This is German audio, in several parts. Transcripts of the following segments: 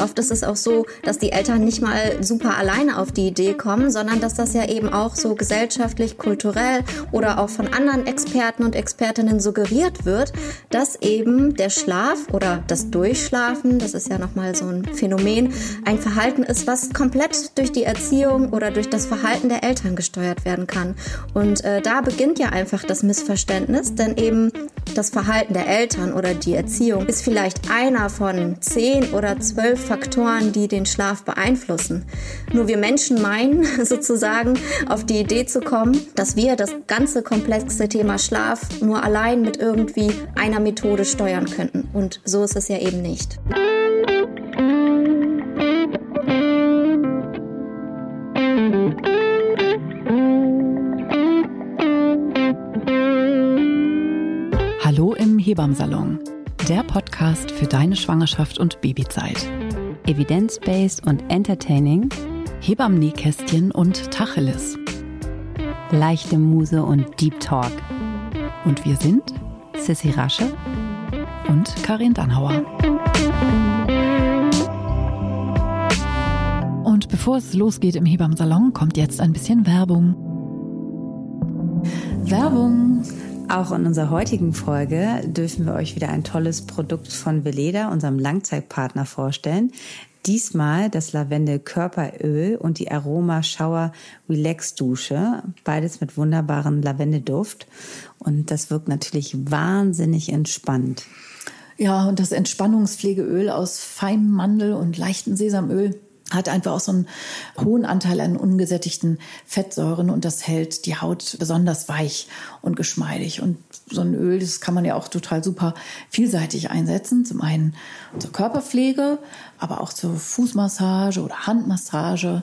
Oft ist es auch so, dass die Eltern nicht mal super alleine auf die Idee kommen, sondern dass das ja eben auch so gesellschaftlich, kulturell oder auch von anderen Experten und Expertinnen suggeriert wird, dass eben der Schlaf oder das Durchschlafen, das ist ja nochmal so ein Phänomen, ein Verhalten ist, was komplett durch die Erziehung oder durch das Verhalten der Eltern gesteuert werden kann. Und äh, da beginnt ja einfach das Missverständnis, denn eben das Verhalten der Eltern oder die Erziehung ist vielleicht einer von zehn oder zwölf Faktoren, die den Schlaf beeinflussen. Nur wir Menschen meinen sozusagen auf die Idee zu kommen, dass wir das ganze komplexe Thema Schlaf nur allein mit irgendwie einer Methode steuern könnten. Und so ist es ja eben nicht. Hallo im Hebammsalon, der Podcast für deine Schwangerschaft und Babyzeit. Evidence-based und entertaining, Hebammenkästchen und Tacheles. leichte Muse und Deep Talk. Und wir sind Sissy Rasche und Karin Dannhauer. Und bevor es losgeht im Hebammsalon, kommt jetzt ein bisschen Werbung. Werbung! Auch in unserer heutigen Folge dürfen wir euch wieder ein tolles Produkt von Veleda, unserem Langzeitpartner, vorstellen. Diesmal das Lavendel Körperöl und die Aroma Shower Relax Dusche. Beides mit wunderbaren Lavendelduft. Und das wirkt natürlich wahnsinnig entspannt. Ja, und das Entspannungspflegeöl aus feinem Mandel und leichtem Sesamöl hat einfach auch so einen hohen Anteil an ungesättigten Fettsäuren und das hält die Haut besonders weich und geschmeidig. Und so ein Öl, das kann man ja auch total super vielseitig einsetzen. Zum einen zur Körperpflege, aber auch zur Fußmassage oder Handmassage,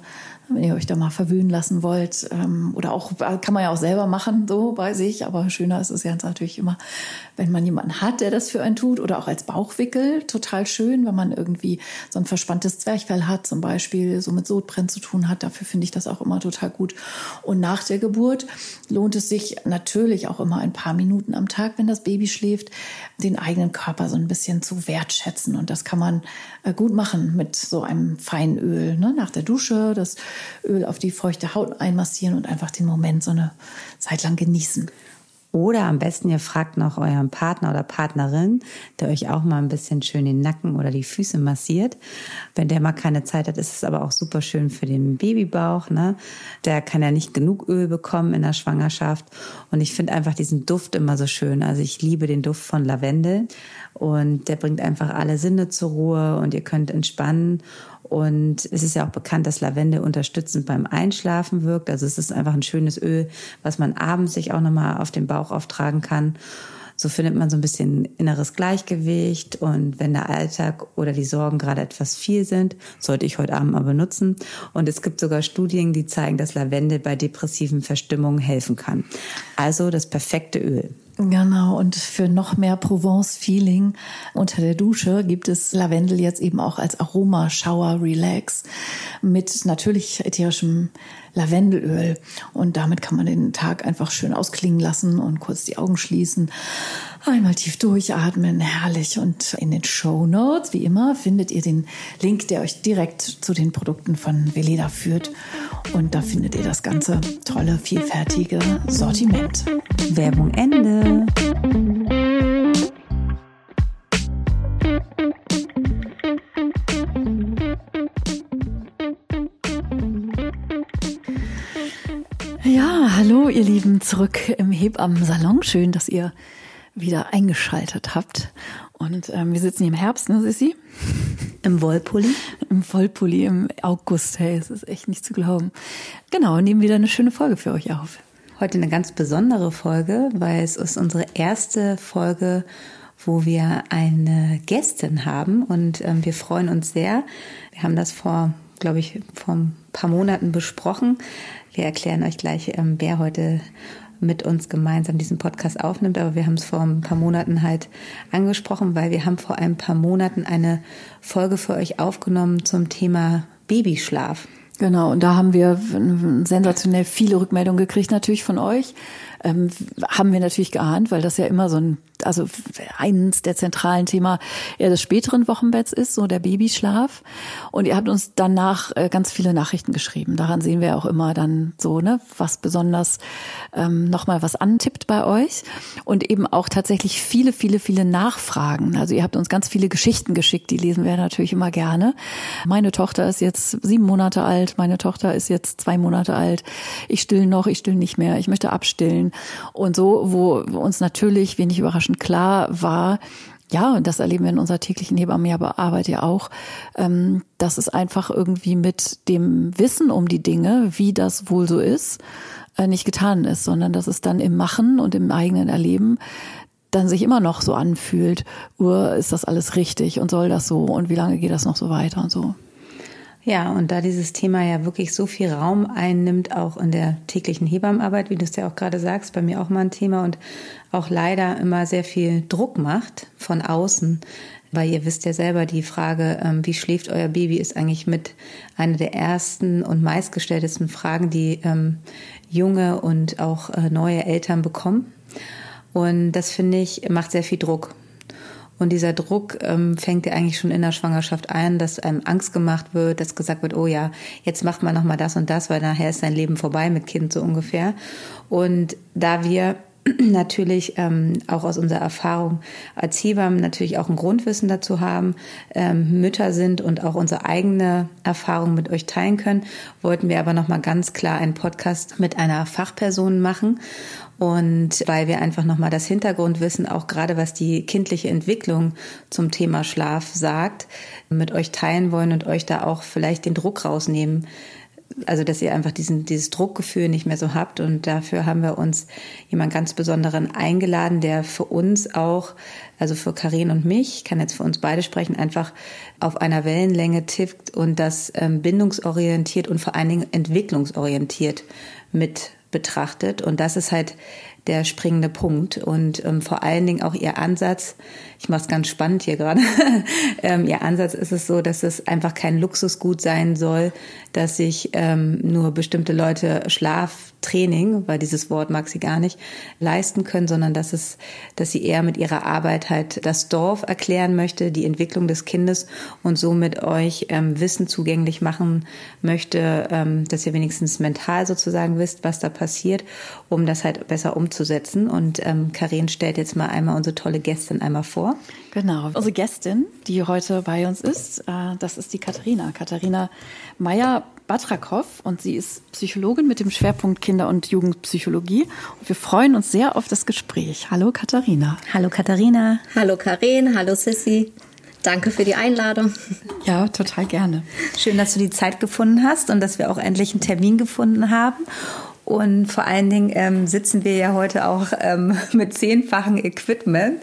wenn ihr euch da mal verwöhnen lassen wollt. Ähm, Oder auch, kann man ja auch selber machen, so bei sich. Aber schöner ist es ja natürlich immer, wenn man jemanden hat, der das für einen tut. Oder auch als Bauchwickel. Total schön, wenn man irgendwie so ein verspanntes Zwerchfell hat, zum Beispiel, so mit Sodbrennen zu tun hat. Dafür finde ich das auch immer total gut. Und nach der Geburt lohnt es sich natürlich auch immer ein paar Minuten am Tag, wenn das Baby schläft, den eigenen Körper so ein bisschen zu wertschätzen. Und das kann man äh, gut machen mit so einem feinen Öl. Ne? Nach der Dusche das Öl auf die feuchte Haut einmassieren und einfach den Moment so eine Zeit lang genießen. Oder am besten, ihr fragt noch euren Partner oder Partnerin, der euch auch mal ein bisschen schön den Nacken oder die Füße massiert. Wenn der mal keine Zeit hat, ist es aber auch super schön für den Babybauch. Ne? Der kann ja nicht genug Öl bekommen in der Schwangerschaft. Und ich finde einfach diesen Duft immer so schön. Also ich liebe den Duft von Lavendel und der bringt einfach alle Sinne zur Ruhe und ihr könnt entspannen. Und es ist ja auch bekannt, dass Lavendel unterstützend beim Einschlafen wirkt. Also es ist einfach ein schönes Öl, was man abends sich auch nochmal auf den Bauch auftragen kann. So findet man so ein bisschen inneres Gleichgewicht und wenn der Alltag oder die Sorgen gerade etwas viel sind, sollte ich heute Abend mal benutzen. Und es gibt sogar Studien, die zeigen, dass Lavendel bei depressiven Verstimmungen helfen kann. Also das perfekte Öl. Genau, und für noch mehr Provence-Feeling unter der Dusche gibt es Lavendel jetzt eben auch als Aroma Shower Relax mit natürlich ätherischem Lavendelöl. Und damit kann man den Tag einfach schön ausklingen lassen und kurz die Augen schließen. Einmal tief durchatmen, herrlich. Und in den Show Notes, wie immer, findet ihr den Link, der euch direkt zu den Produkten von Veleda führt. Und da findet ihr das ganze tolle, vielfältige Sortiment. Werbung Ende. Ja, hallo ihr Lieben, zurück im Hebammen-Salon. Schön, dass ihr wieder eingeschaltet habt. Und ähm, wir sitzen hier im Herbst, ne, Sissi? Im Wollpulli. Im Vollpulli im August. Hey, es ist echt nicht zu glauben. Genau, nehmen wieder eine schöne Folge für euch auf. Heute eine ganz besondere Folge, weil es ist unsere erste Folge, wo wir eine Gästin haben und ähm, wir freuen uns sehr. Wir haben das vor, glaube ich, vor ein paar Monaten besprochen. Wir erklären euch gleich, ähm, wer heute mit uns gemeinsam diesen Podcast aufnimmt, aber wir haben es vor ein paar Monaten halt angesprochen, weil wir haben vor ein paar Monaten eine Folge für euch aufgenommen zum Thema Babyschlaf. Genau, und da haben wir sensationell viele Rückmeldungen gekriegt, natürlich von euch. Ähm, haben wir natürlich geahnt, weil das ja immer so ein, also eins der zentralen Thema eher des späteren Wochenbetts ist, so der Babyschlaf. Und ihr habt uns danach äh, ganz viele Nachrichten geschrieben. Daran sehen wir auch immer dann so, ne, was besonders ähm, nochmal was antippt bei euch. Und eben auch tatsächlich viele, viele, viele Nachfragen. Also ihr habt uns ganz viele Geschichten geschickt, die lesen wir natürlich immer gerne. Meine Tochter ist jetzt sieben Monate alt, meine Tochter ist jetzt zwei Monate alt. Ich still noch, ich still nicht mehr, ich möchte abstillen. Und so, wo uns natürlich wenig überraschend klar war, ja, und das erleben wir in unserer täglichen Hebammenarbeit ja auch, ähm, dass es einfach irgendwie mit dem Wissen um die Dinge, wie das wohl so ist, äh, nicht getan ist, sondern dass es dann im Machen und im eigenen Erleben dann sich immer noch so anfühlt, ist das alles richtig und soll das so und wie lange geht das noch so weiter und so. Ja, und da dieses Thema ja wirklich so viel Raum einnimmt, auch in der täglichen Hebammenarbeit, wie du es ja auch gerade sagst, bei mir auch mal ein Thema und auch leider immer sehr viel Druck macht von außen. Weil ihr wisst ja selber, die Frage, ähm, wie schläft euer Baby, ist eigentlich mit einer der ersten und meistgestelltesten Fragen, die ähm, junge und auch äh, neue Eltern bekommen. Und das finde ich, macht sehr viel Druck. Und dieser Druck ähm, fängt ja eigentlich schon in der Schwangerschaft ein, dass einem Angst gemacht wird, dass gesagt wird, oh ja, jetzt macht man noch mal das und das, weil nachher ist sein Leben vorbei mit Kind so ungefähr. Und da wir natürlich ähm, auch aus unserer Erfahrung als Hebammen natürlich auch ein Grundwissen dazu haben, ähm, Mütter sind und auch unsere eigene Erfahrung mit euch teilen können, wollten wir aber noch mal ganz klar einen Podcast mit einer Fachperson machen und weil wir einfach nochmal das Hintergrundwissen, auch gerade was die kindliche Entwicklung zum Thema Schlaf sagt, mit euch teilen wollen und euch da auch vielleicht den Druck rausnehmen. Also, dass ihr einfach diesen, dieses Druckgefühl nicht mehr so habt. Und dafür haben wir uns jemand ganz Besonderen eingeladen, der für uns auch, also für Karin und mich, kann jetzt für uns beide sprechen, einfach auf einer Wellenlänge tickt und das ähm, bindungsorientiert und vor allen Dingen entwicklungsorientiert mit betrachtet. Und das ist halt der springende Punkt. Und ähm, vor allen Dingen auch ihr Ansatz, ich mache es ganz spannend hier gerade, ähm, ihr Ansatz ist es so, dass es einfach kein Luxusgut sein soll, dass sich ähm, nur bestimmte Leute Schlaftraining, weil dieses Wort mag sie gar nicht, leisten können, sondern dass es, dass sie eher mit ihrer Arbeit halt das Dorf erklären möchte, die Entwicklung des Kindes und somit euch ähm, Wissen zugänglich machen möchte, ähm, dass ihr wenigstens mental sozusagen wisst, was da passiert, um das halt besser umzusetzen. Und ähm, Karin stellt jetzt mal einmal unsere tolle Gästin einmal vor. Genau, unsere Gästin, die heute bei uns ist, äh, das ist die Katharina. Katharina Meyer Batrakow und sie ist Psychologin mit dem Schwerpunkt Kinder- und Jugendpsychologie. Und wir freuen uns sehr auf das Gespräch. Hallo Katharina. Hallo Katharina. Hallo Karin, hallo Sissy. Danke für die Einladung. Ja, total gerne. Schön, dass du die Zeit gefunden hast und dass wir auch endlich einen Termin gefunden haben. Und vor allen Dingen ähm, sitzen wir ja heute auch ähm, mit zehnfachen Equipment.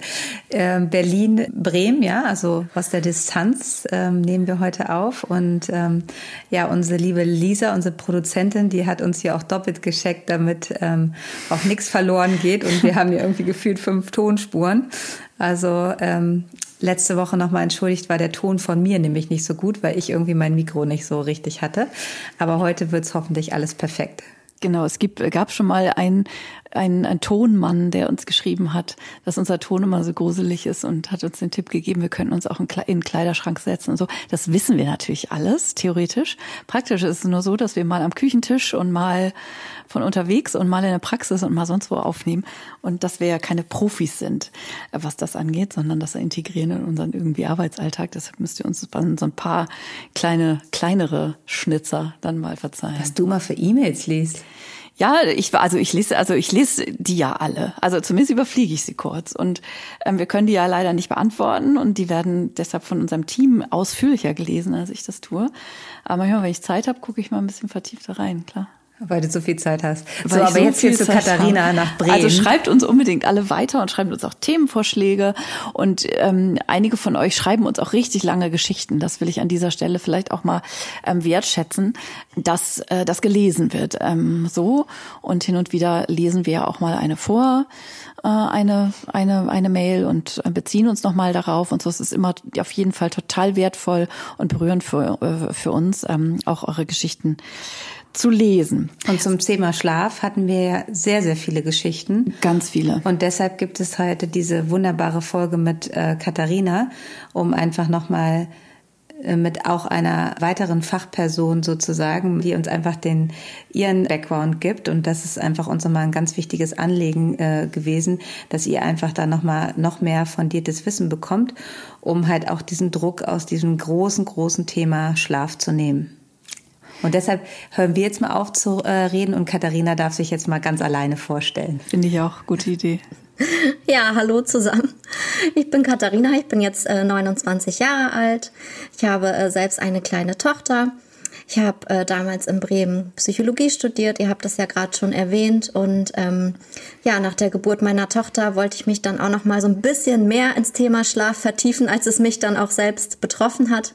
Ähm, Berlin, Bremen, ja, also aus der Distanz ähm, nehmen wir heute auf. Und ähm, ja, unsere liebe Lisa, unsere Produzentin, die hat uns hier auch doppelt gescheckt, damit ähm, auch nichts verloren geht. Und wir haben hier irgendwie gefühlt fünf Tonspuren. Also ähm, letzte Woche nochmal entschuldigt, war der Ton von mir nämlich nicht so gut, weil ich irgendwie mein Mikro nicht so richtig hatte. Aber heute wird's hoffentlich alles perfekt. Genau, es gibt, gab schon mal einen, einen, einen Tonmann, der uns geschrieben hat, dass unser Ton immer so gruselig ist und hat uns den Tipp gegeben, wir könnten uns auch in den Kleiderschrank setzen und so. Das wissen wir natürlich alles, theoretisch. Praktisch ist es nur so, dass wir mal am Küchentisch und mal von unterwegs und mal in der Praxis und mal sonst wo aufnehmen und dass wir ja keine Profis sind, was das angeht, sondern das integrieren in unseren irgendwie Arbeitsalltag. Deshalb müsst ihr uns so ein paar kleine, kleinere Schnitzer dann mal verzeihen. Was du mal für E-Mails liest. Ja, ich also ich lese also ich lese die ja alle. Also zumindest überfliege ich sie kurz und ähm, wir können die ja leider nicht beantworten und die werden deshalb von unserem Team ausführlicher gelesen, als ich das tue. Aber manchmal, wenn ich Zeit habe, gucke ich mal ein bisschen vertiefter rein, klar. Weil du so viel Zeit hast. Weil so, aber so jetzt hier zu Katharina habe. nach Bremen. Also schreibt uns unbedingt alle weiter und schreibt uns auch Themenvorschläge. Und ähm, einige von euch schreiben uns auch richtig lange Geschichten. Das will ich an dieser Stelle vielleicht auch mal ähm, wertschätzen, dass äh, das gelesen wird. Ähm, so und hin und wieder lesen wir ja auch mal eine vor, äh, eine eine eine Mail und äh, beziehen uns noch mal darauf. Und so ist es immer auf jeden Fall total wertvoll und berührend für äh, für uns, ähm, auch eure Geschichten zu lesen. Und zum Thema Schlaf hatten wir ja sehr, sehr viele Geschichten. Ganz viele. Und deshalb gibt es heute diese wunderbare Folge mit äh, Katharina, um einfach nochmal äh, mit auch einer weiteren Fachperson sozusagen, die uns einfach den ihren Background gibt und das ist einfach uns nochmal ein ganz wichtiges Anliegen äh, gewesen, dass ihr einfach da nochmal noch mehr fundiertes Wissen bekommt, um halt auch diesen Druck aus diesem großen großen Thema Schlaf zu nehmen. Und deshalb hören wir jetzt mal auf zu äh, reden und Katharina darf sich jetzt mal ganz alleine vorstellen. Finde ich auch gute Idee. Ja, hallo zusammen. Ich bin Katharina, ich bin jetzt äh, 29 Jahre alt. Ich habe äh, selbst eine kleine Tochter. Ich habe äh, damals in Bremen Psychologie studiert, ihr habt das ja gerade schon erwähnt. Und ähm, ja, nach der Geburt meiner Tochter wollte ich mich dann auch noch mal so ein bisschen mehr ins Thema Schlaf vertiefen, als es mich dann auch selbst betroffen hat.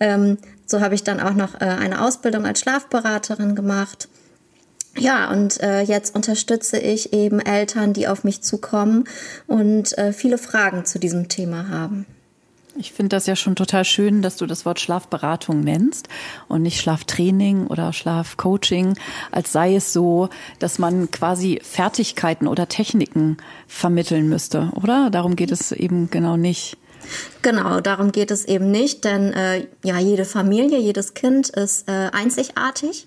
Ähm, so habe ich dann auch noch äh, eine Ausbildung als Schlafberaterin gemacht. Ja, und äh, jetzt unterstütze ich eben Eltern, die auf mich zukommen und äh, viele Fragen zu diesem Thema haben. Ich finde das ja schon total schön, dass du das Wort Schlafberatung nennst und nicht Schlaftraining oder Schlafcoaching, als sei es so, dass man quasi Fertigkeiten oder Techniken vermitteln müsste, oder? Darum geht es eben genau nicht. Genau, darum geht es eben nicht, denn äh, ja, jede Familie, jedes Kind ist äh, einzigartig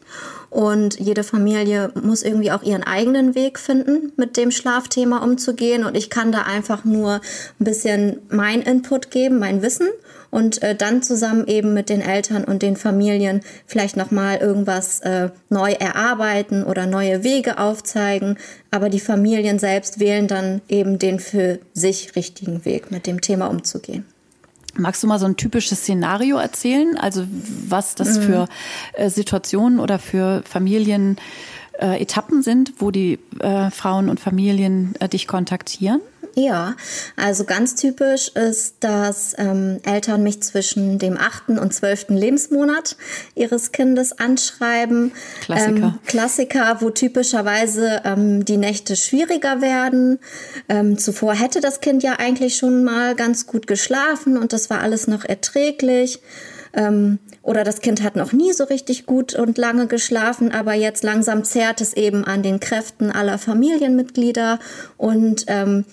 und jede Familie muss irgendwie auch ihren eigenen Weg finden, mit dem Schlafthema umzugehen. Und ich kann da einfach nur ein bisschen mein Input geben, mein Wissen und äh, dann zusammen eben mit den Eltern und den Familien vielleicht nochmal irgendwas äh, neu erarbeiten oder neue Wege aufzeigen. Aber die Familien selbst wählen dann eben den für sich richtigen Weg, mit dem Thema umzugehen. Magst du mal so ein typisches Szenario erzählen? Also was das mhm. für äh, Situationen oder für Familien äh, Etappen sind, wo die äh, Frauen und Familien äh, dich kontaktieren? Ja, also ganz typisch ist, dass ähm, Eltern mich zwischen dem achten und zwölften Lebensmonat ihres Kindes anschreiben. Klassiker. Ähm, Klassiker, wo typischerweise ähm, die Nächte schwieriger werden. Ähm, zuvor hätte das Kind ja eigentlich schon mal ganz gut geschlafen und das war alles noch erträglich. Ähm, oder das Kind hat noch nie so richtig gut und lange geschlafen, aber jetzt langsam zehrt es eben an den Kräften aller Familienmitglieder und ähm,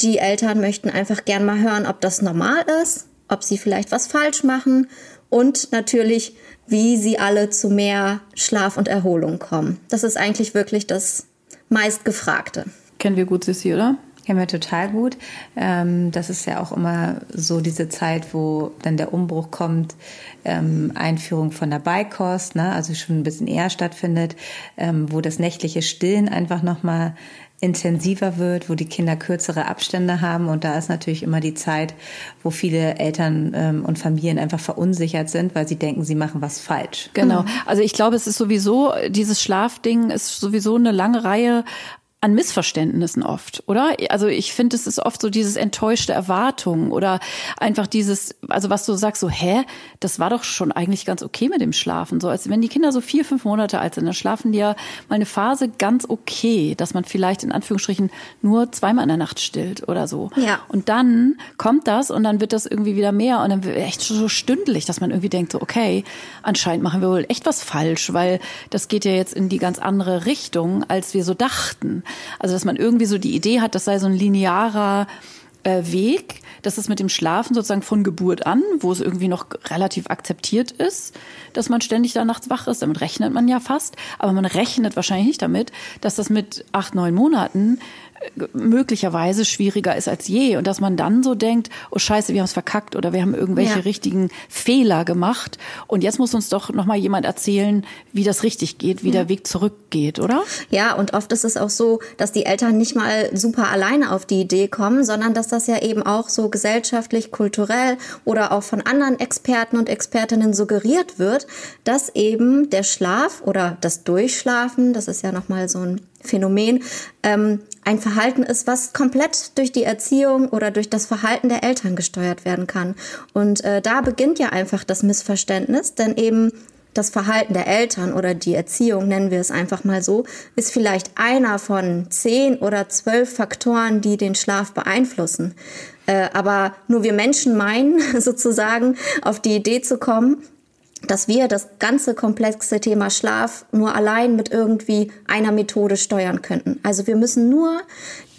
die Eltern möchten einfach gern mal hören, ob das normal ist, ob sie vielleicht was falsch machen und natürlich, wie sie alle zu mehr Schlaf und Erholung kommen. Das ist eigentlich wirklich das meistgefragte. Kennen wir gut, Sissi, oder? Kennen wir total gut. Ähm, das ist ja auch immer so diese Zeit, wo dann der Umbruch kommt, ähm, Einführung von der Beikost, ne? also schon ein bisschen eher stattfindet, ähm, wo das nächtliche Stillen einfach nochmal intensiver wird, wo die Kinder kürzere Abstände haben. Und da ist natürlich immer die Zeit, wo viele Eltern ähm, und Familien einfach verunsichert sind, weil sie denken, sie machen was falsch. Genau. Also ich glaube, es ist sowieso, dieses Schlafding ist sowieso eine lange Reihe an Missverständnissen oft, oder? Also ich finde, es ist oft so dieses enttäuschte Erwartung oder einfach dieses, also was du sagst, so, hä, das war doch schon eigentlich ganz okay mit dem Schlafen. So, als wenn die Kinder so vier, fünf Monate alt sind, dann schlafen die ja mal eine Phase ganz okay, dass man vielleicht in Anführungsstrichen nur zweimal in der Nacht stillt oder so. Ja. Und dann kommt das und dann wird das irgendwie wieder mehr und dann wird echt so stündlich, dass man irgendwie denkt, so, okay, anscheinend machen wir wohl echt was falsch, weil das geht ja jetzt in die ganz andere Richtung, als wir so dachten. Also dass man irgendwie so die Idee hat, das sei so ein linearer äh, Weg, dass es mit dem Schlafen sozusagen von Geburt an, wo es irgendwie noch relativ akzeptiert ist, dass man ständig da nachts wach ist. Damit rechnet man ja fast. Aber man rechnet wahrscheinlich nicht damit, dass das mit acht, neun Monaten möglicherweise schwieriger ist als je und dass man dann so denkt, oh Scheiße, wir haben es verkackt oder wir haben irgendwelche ja. richtigen Fehler gemacht und jetzt muss uns doch noch mal jemand erzählen, wie das richtig geht, wie ja. der Weg zurückgeht, oder? Ja, und oft ist es auch so, dass die Eltern nicht mal super alleine auf die Idee kommen, sondern dass das ja eben auch so gesellschaftlich, kulturell oder auch von anderen Experten und Expertinnen suggeriert wird, dass eben der Schlaf oder das Durchschlafen, das ist ja noch mal so ein Phänomen, ähm, ein Verhalten ist, was komplett durch die Erziehung oder durch das Verhalten der Eltern gesteuert werden kann. Und äh, da beginnt ja einfach das Missverständnis, denn eben das Verhalten der Eltern oder die Erziehung, nennen wir es einfach mal so, ist vielleicht einer von zehn oder zwölf Faktoren, die den Schlaf beeinflussen. Äh, aber nur wir Menschen meinen sozusagen auf die Idee zu kommen, dass wir das ganze komplexe Thema Schlaf nur allein mit irgendwie einer Methode steuern könnten. Also wir müssen nur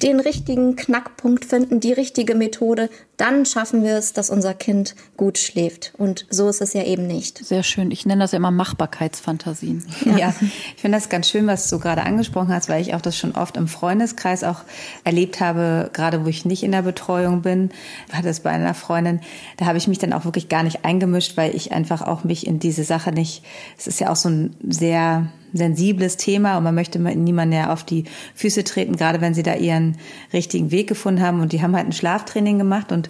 den richtigen Knackpunkt finden, die richtige Methode, dann schaffen wir es, dass unser Kind gut schläft. Und so ist es ja eben nicht. Sehr schön. Ich nenne das ja immer Machbarkeitsfantasien. Ja, ja ich finde das ganz schön, was du gerade angesprochen hast, weil ich auch das schon oft im Freundeskreis auch erlebt habe, gerade wo ich nicht in der Betreuung bin, war das bei einer Freundin, da habe ich mich dann auch wirklich gar nicht eingemischt, weil ich einfach auch mich in diese Sache nicht, es ist ja auch so ein sehr sensibles Thema und man möchte niemanden ja auf die Füße treten, gerade wenn sie da ihren richtigen Weg gefunden haben. Und die haben halt ein Schlaftraining gemacht und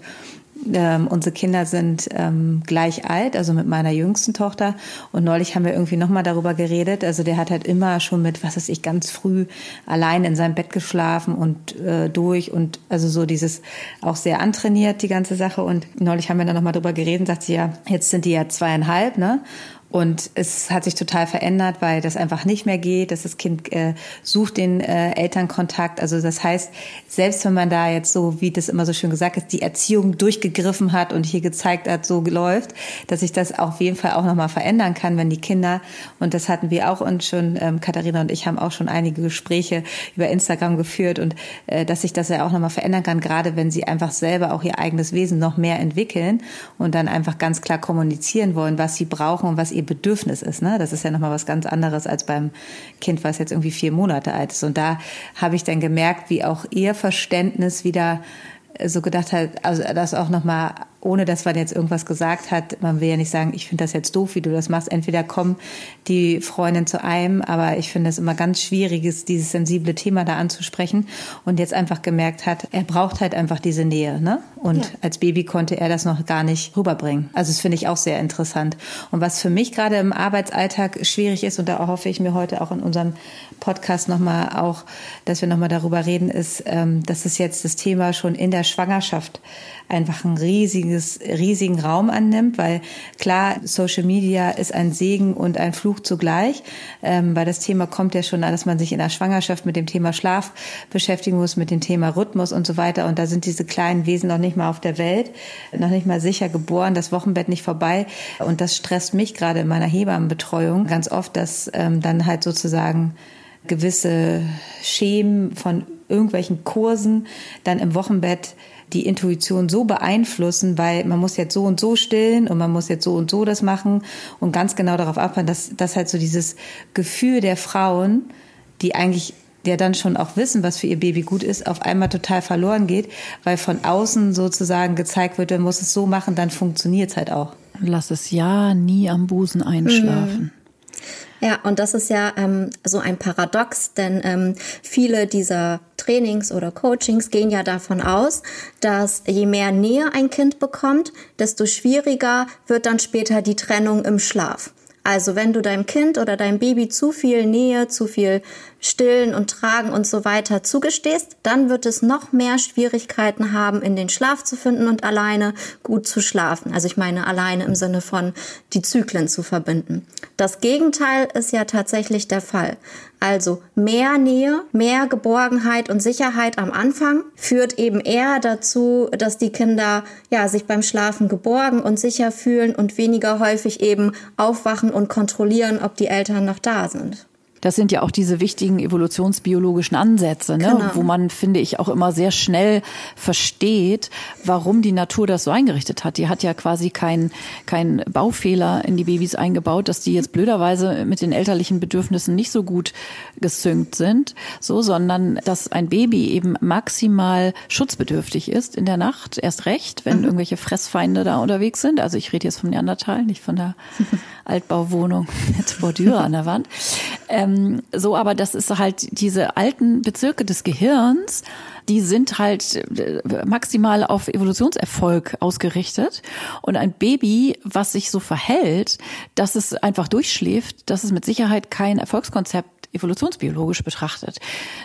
ähm, unsere Kinder sind ähm, gleich alt, also mit meiner jüngsten Tochter. Und neulich haben wir irgendwie nochmal darüber geredet. Also der hat halt immer schon mit, was weiß ich, ganz früh allein in seinem Bett geschlafen und äh, durch und also so dieses auch sehr antrainiert, die ganze Sache. Und neulich haben wir dann nochmal darüber geredet und sagt sie ja, jetzt sind die ja zweieinhalb, ne? Und es hat sich total verändert, weil das einfach nicht mehr geht, dass das Kind äh, sucht den äh, Elternkontakt. Also das heißt, selbst wenn man da jetzt so, wie das immer so schön gesagt ist, die Erziehung durchgegriffen hat und hier gezeigt hat, so läuft, dass sich das auf jeden Fall auch nochmal verändern kann, wenn die Kinder, und das hatten wir auch und schon, ähm, Katharina und ich haben auch schon einige Gespräche über Instagram geführt und äh, dass sich das ja auch nochmal verändern kann, gerade wenn sie einfach selber auch ihr eigenes Wesen noch mehr entwickeln und dann einfach ganz klar kommunizieren wollen, was sie brauchen und was ihr Bedürfnis ist. Ne? Das ist ja nochmal was ganz anderes als beim Kind, was jetzt irgendwie vier Monate alt ist. Und da habe ich dann gemerkt, wie auch ihr Verständnis wieder so gedacht hat, also das auch nochmal ohne dass man jetzt irgendwas gesagt hat, man will ja nicht sagen, ich finde das jetzt doof, wie du das machst. Entweder kommen die Freundin zu einem, aber ich finde es immer ganz schwierig, dieses sensible Thema da anzusprechen und jetzt einfach gemerkt hat, er braucht halt einfach diese Nähe, ne? Und ja. als Baby konnte er das noch gar nicht rüberbringen. Also das finde ich auch sehr interessant. Und was für mich gerade im Arbeitsalltag schwierig ist, und da hoffe ich mir heute auch in unserem Podcast nochmal auch, dass wir nochmal darüber reden, ist, ähm, dass es jetzt das Thema schon in der Schwangerschaft einfach ein riesiges, riesigen Raum annimmt, weil klar, Social Media ist ein Segen und ein Fluch zugleich, ähm, weil das Thema kommt ja schon, dass man sich in der Schwangerschaft mit dem Thema Schlaf beschäftigen muss, mit dem Thema Rhythmus und so weiter. Und da sind diese kleinen Wesen noch nicht mal auf der Welt, noch nicht mal sicher geboren, das Wochenbett nicht vorbei. Und das stresst mich gerade in meiner Hebammenbetreuung ganz oft, dass ähm, dann halt sozusagen gewisse Schemen von irgendwelchen Kursen dann im Wochenbett die Intuition so beeinflussen, weil man muss jetzt so und so stillen und man muss jetzt so und so das machen und ganz genau darauf abhören, dass, dass halt so dieses Gefühl der Frauen, die eigentlich ja dann schon auch wissen, was für ihr Baby gut ist, auf einmal total verloren geht, weil von außen sozusagen gezeigt wird, man muss es so machen, dann funktioniert es halt auch. Lass es ja nie am Busen einschlafen. Mhm. Ja, und das ist ja ähm, so ein Paradox, denn ähm, viele dieser Trainings oder Coachings gehen ja davon aus, dass je mehr Nähe ein Kind bekommt, desto schwieriger wird dann später die Trennung im Schlaf. Also wenn du deinem Kind oder deinem Baby zu viel Nähe, zu viel Stillen und Tragen und so weiter zugestehst, dann wird es noch mehr Schwierigkeiten haben, in den Schlaf zu finden und alleine gut zu schlafen. Also ich meine alleine im Sinne von die Zyklen zu verbinden. Das Gegenteil ist ja tatsächlich der Fall. Also mehr Nähe, mehr Geborgenheit und Sicherheit am Anfang führt eben eher dazu, dass die Kinder ja sich beim Schlafen geborgen und sicher fühlen und weniger häufig eben aufwachen und kontrollieren, ob die Eltern noch da sind. Das sind ja auch diese wichtigen evolutionsbiologischen Ansätze, ne? Genau. wo man, finde ich, auch immer sehr schnell versteht, warum die Natur das so eingerichtet hat. Die hat ja quasi keinen kein Baufehler in die Babys eingebaut, dass die jetzt blöderweise mit den elterlichen Bedürfnissen nicht so gut gesynkt sind, so, sondern dass ein Baby eben maximal schutzbedürftig ist in der Nacht, erst recht, wenn mhm. irgendwelche Fressfeinde da unterwegs sind. Also ich rede jetzt vom Neandertal, nicht von der Altbauwohnung mit Bordüre an der Wand. Ähm, so, aber das ist halt diese alten Bezirke des Gehirns, die sind halt äh, maximal auf Evolutionserfolg ausgerichtet. Und ein Baby, was sich so verhält, dass es einfach durchschläft, das ist mit Sicherheit kein Erfolgskonzept evolutionsbiologisch betrachtet,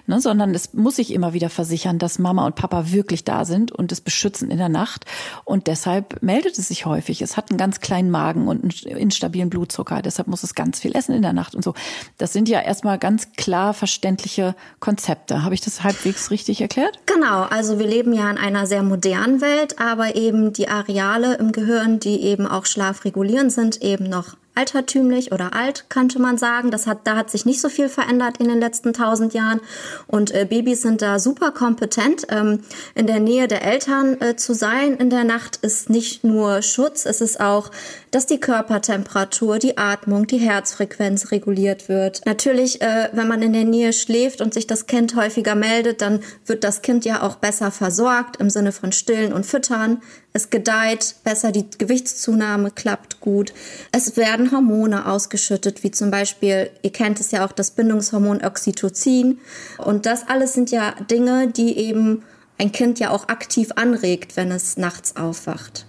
ne, sondern es muss sich immer wieder versichern, dass Mama und Papa wirklich da sind und es beschützen in der Nacht. Und deshalb meldet es sich häufig. Es hat einen ganz kleinen Magen und einen instabilen Blutzucker. Deshalb muss es ganz viel essen in der Nacht und so. Das sind ja erstmal ganz klar verständliche Konzepte. Habe ich das halbwegs richtig erklärt? Genau. Also wir leben ja in einer sehr modernen Welt, aber eben die Areale im Gehirn, die eben auch schlafregulierend sind, eben noch altertümlich oder alt, könnte man sagen. Das hat, da hat sich nicht so viel verändert in den letzten tausend Jahren. Und äh, Babys sind da super kompetent. Ähm, in der Nähe der Eltern äh, zu sein in der Nacht ist nicht nur Schutz, es ist auch, dass die Körpertemperatur, die Atmung, die Herzfrequenz reguliert wird. Natürlich, äh, wenn man in der Nähe schläft und sich das Kind häufiger meldet, dann wird das Kind ja auch besser versorgt im Sinne von Stillen und Füttern. Es gedeiht besser, die Gewichtszunahme klappt gut. Es werden Hormone ausgeschüttet, wie zum Beispiel, ihr kennt es ja auch, das Bindungshormon Oxytocin. Und das alles sind ja Dinge, die eben ein Kind ja auch aktiv anregt, wenn es nachts aufwacht.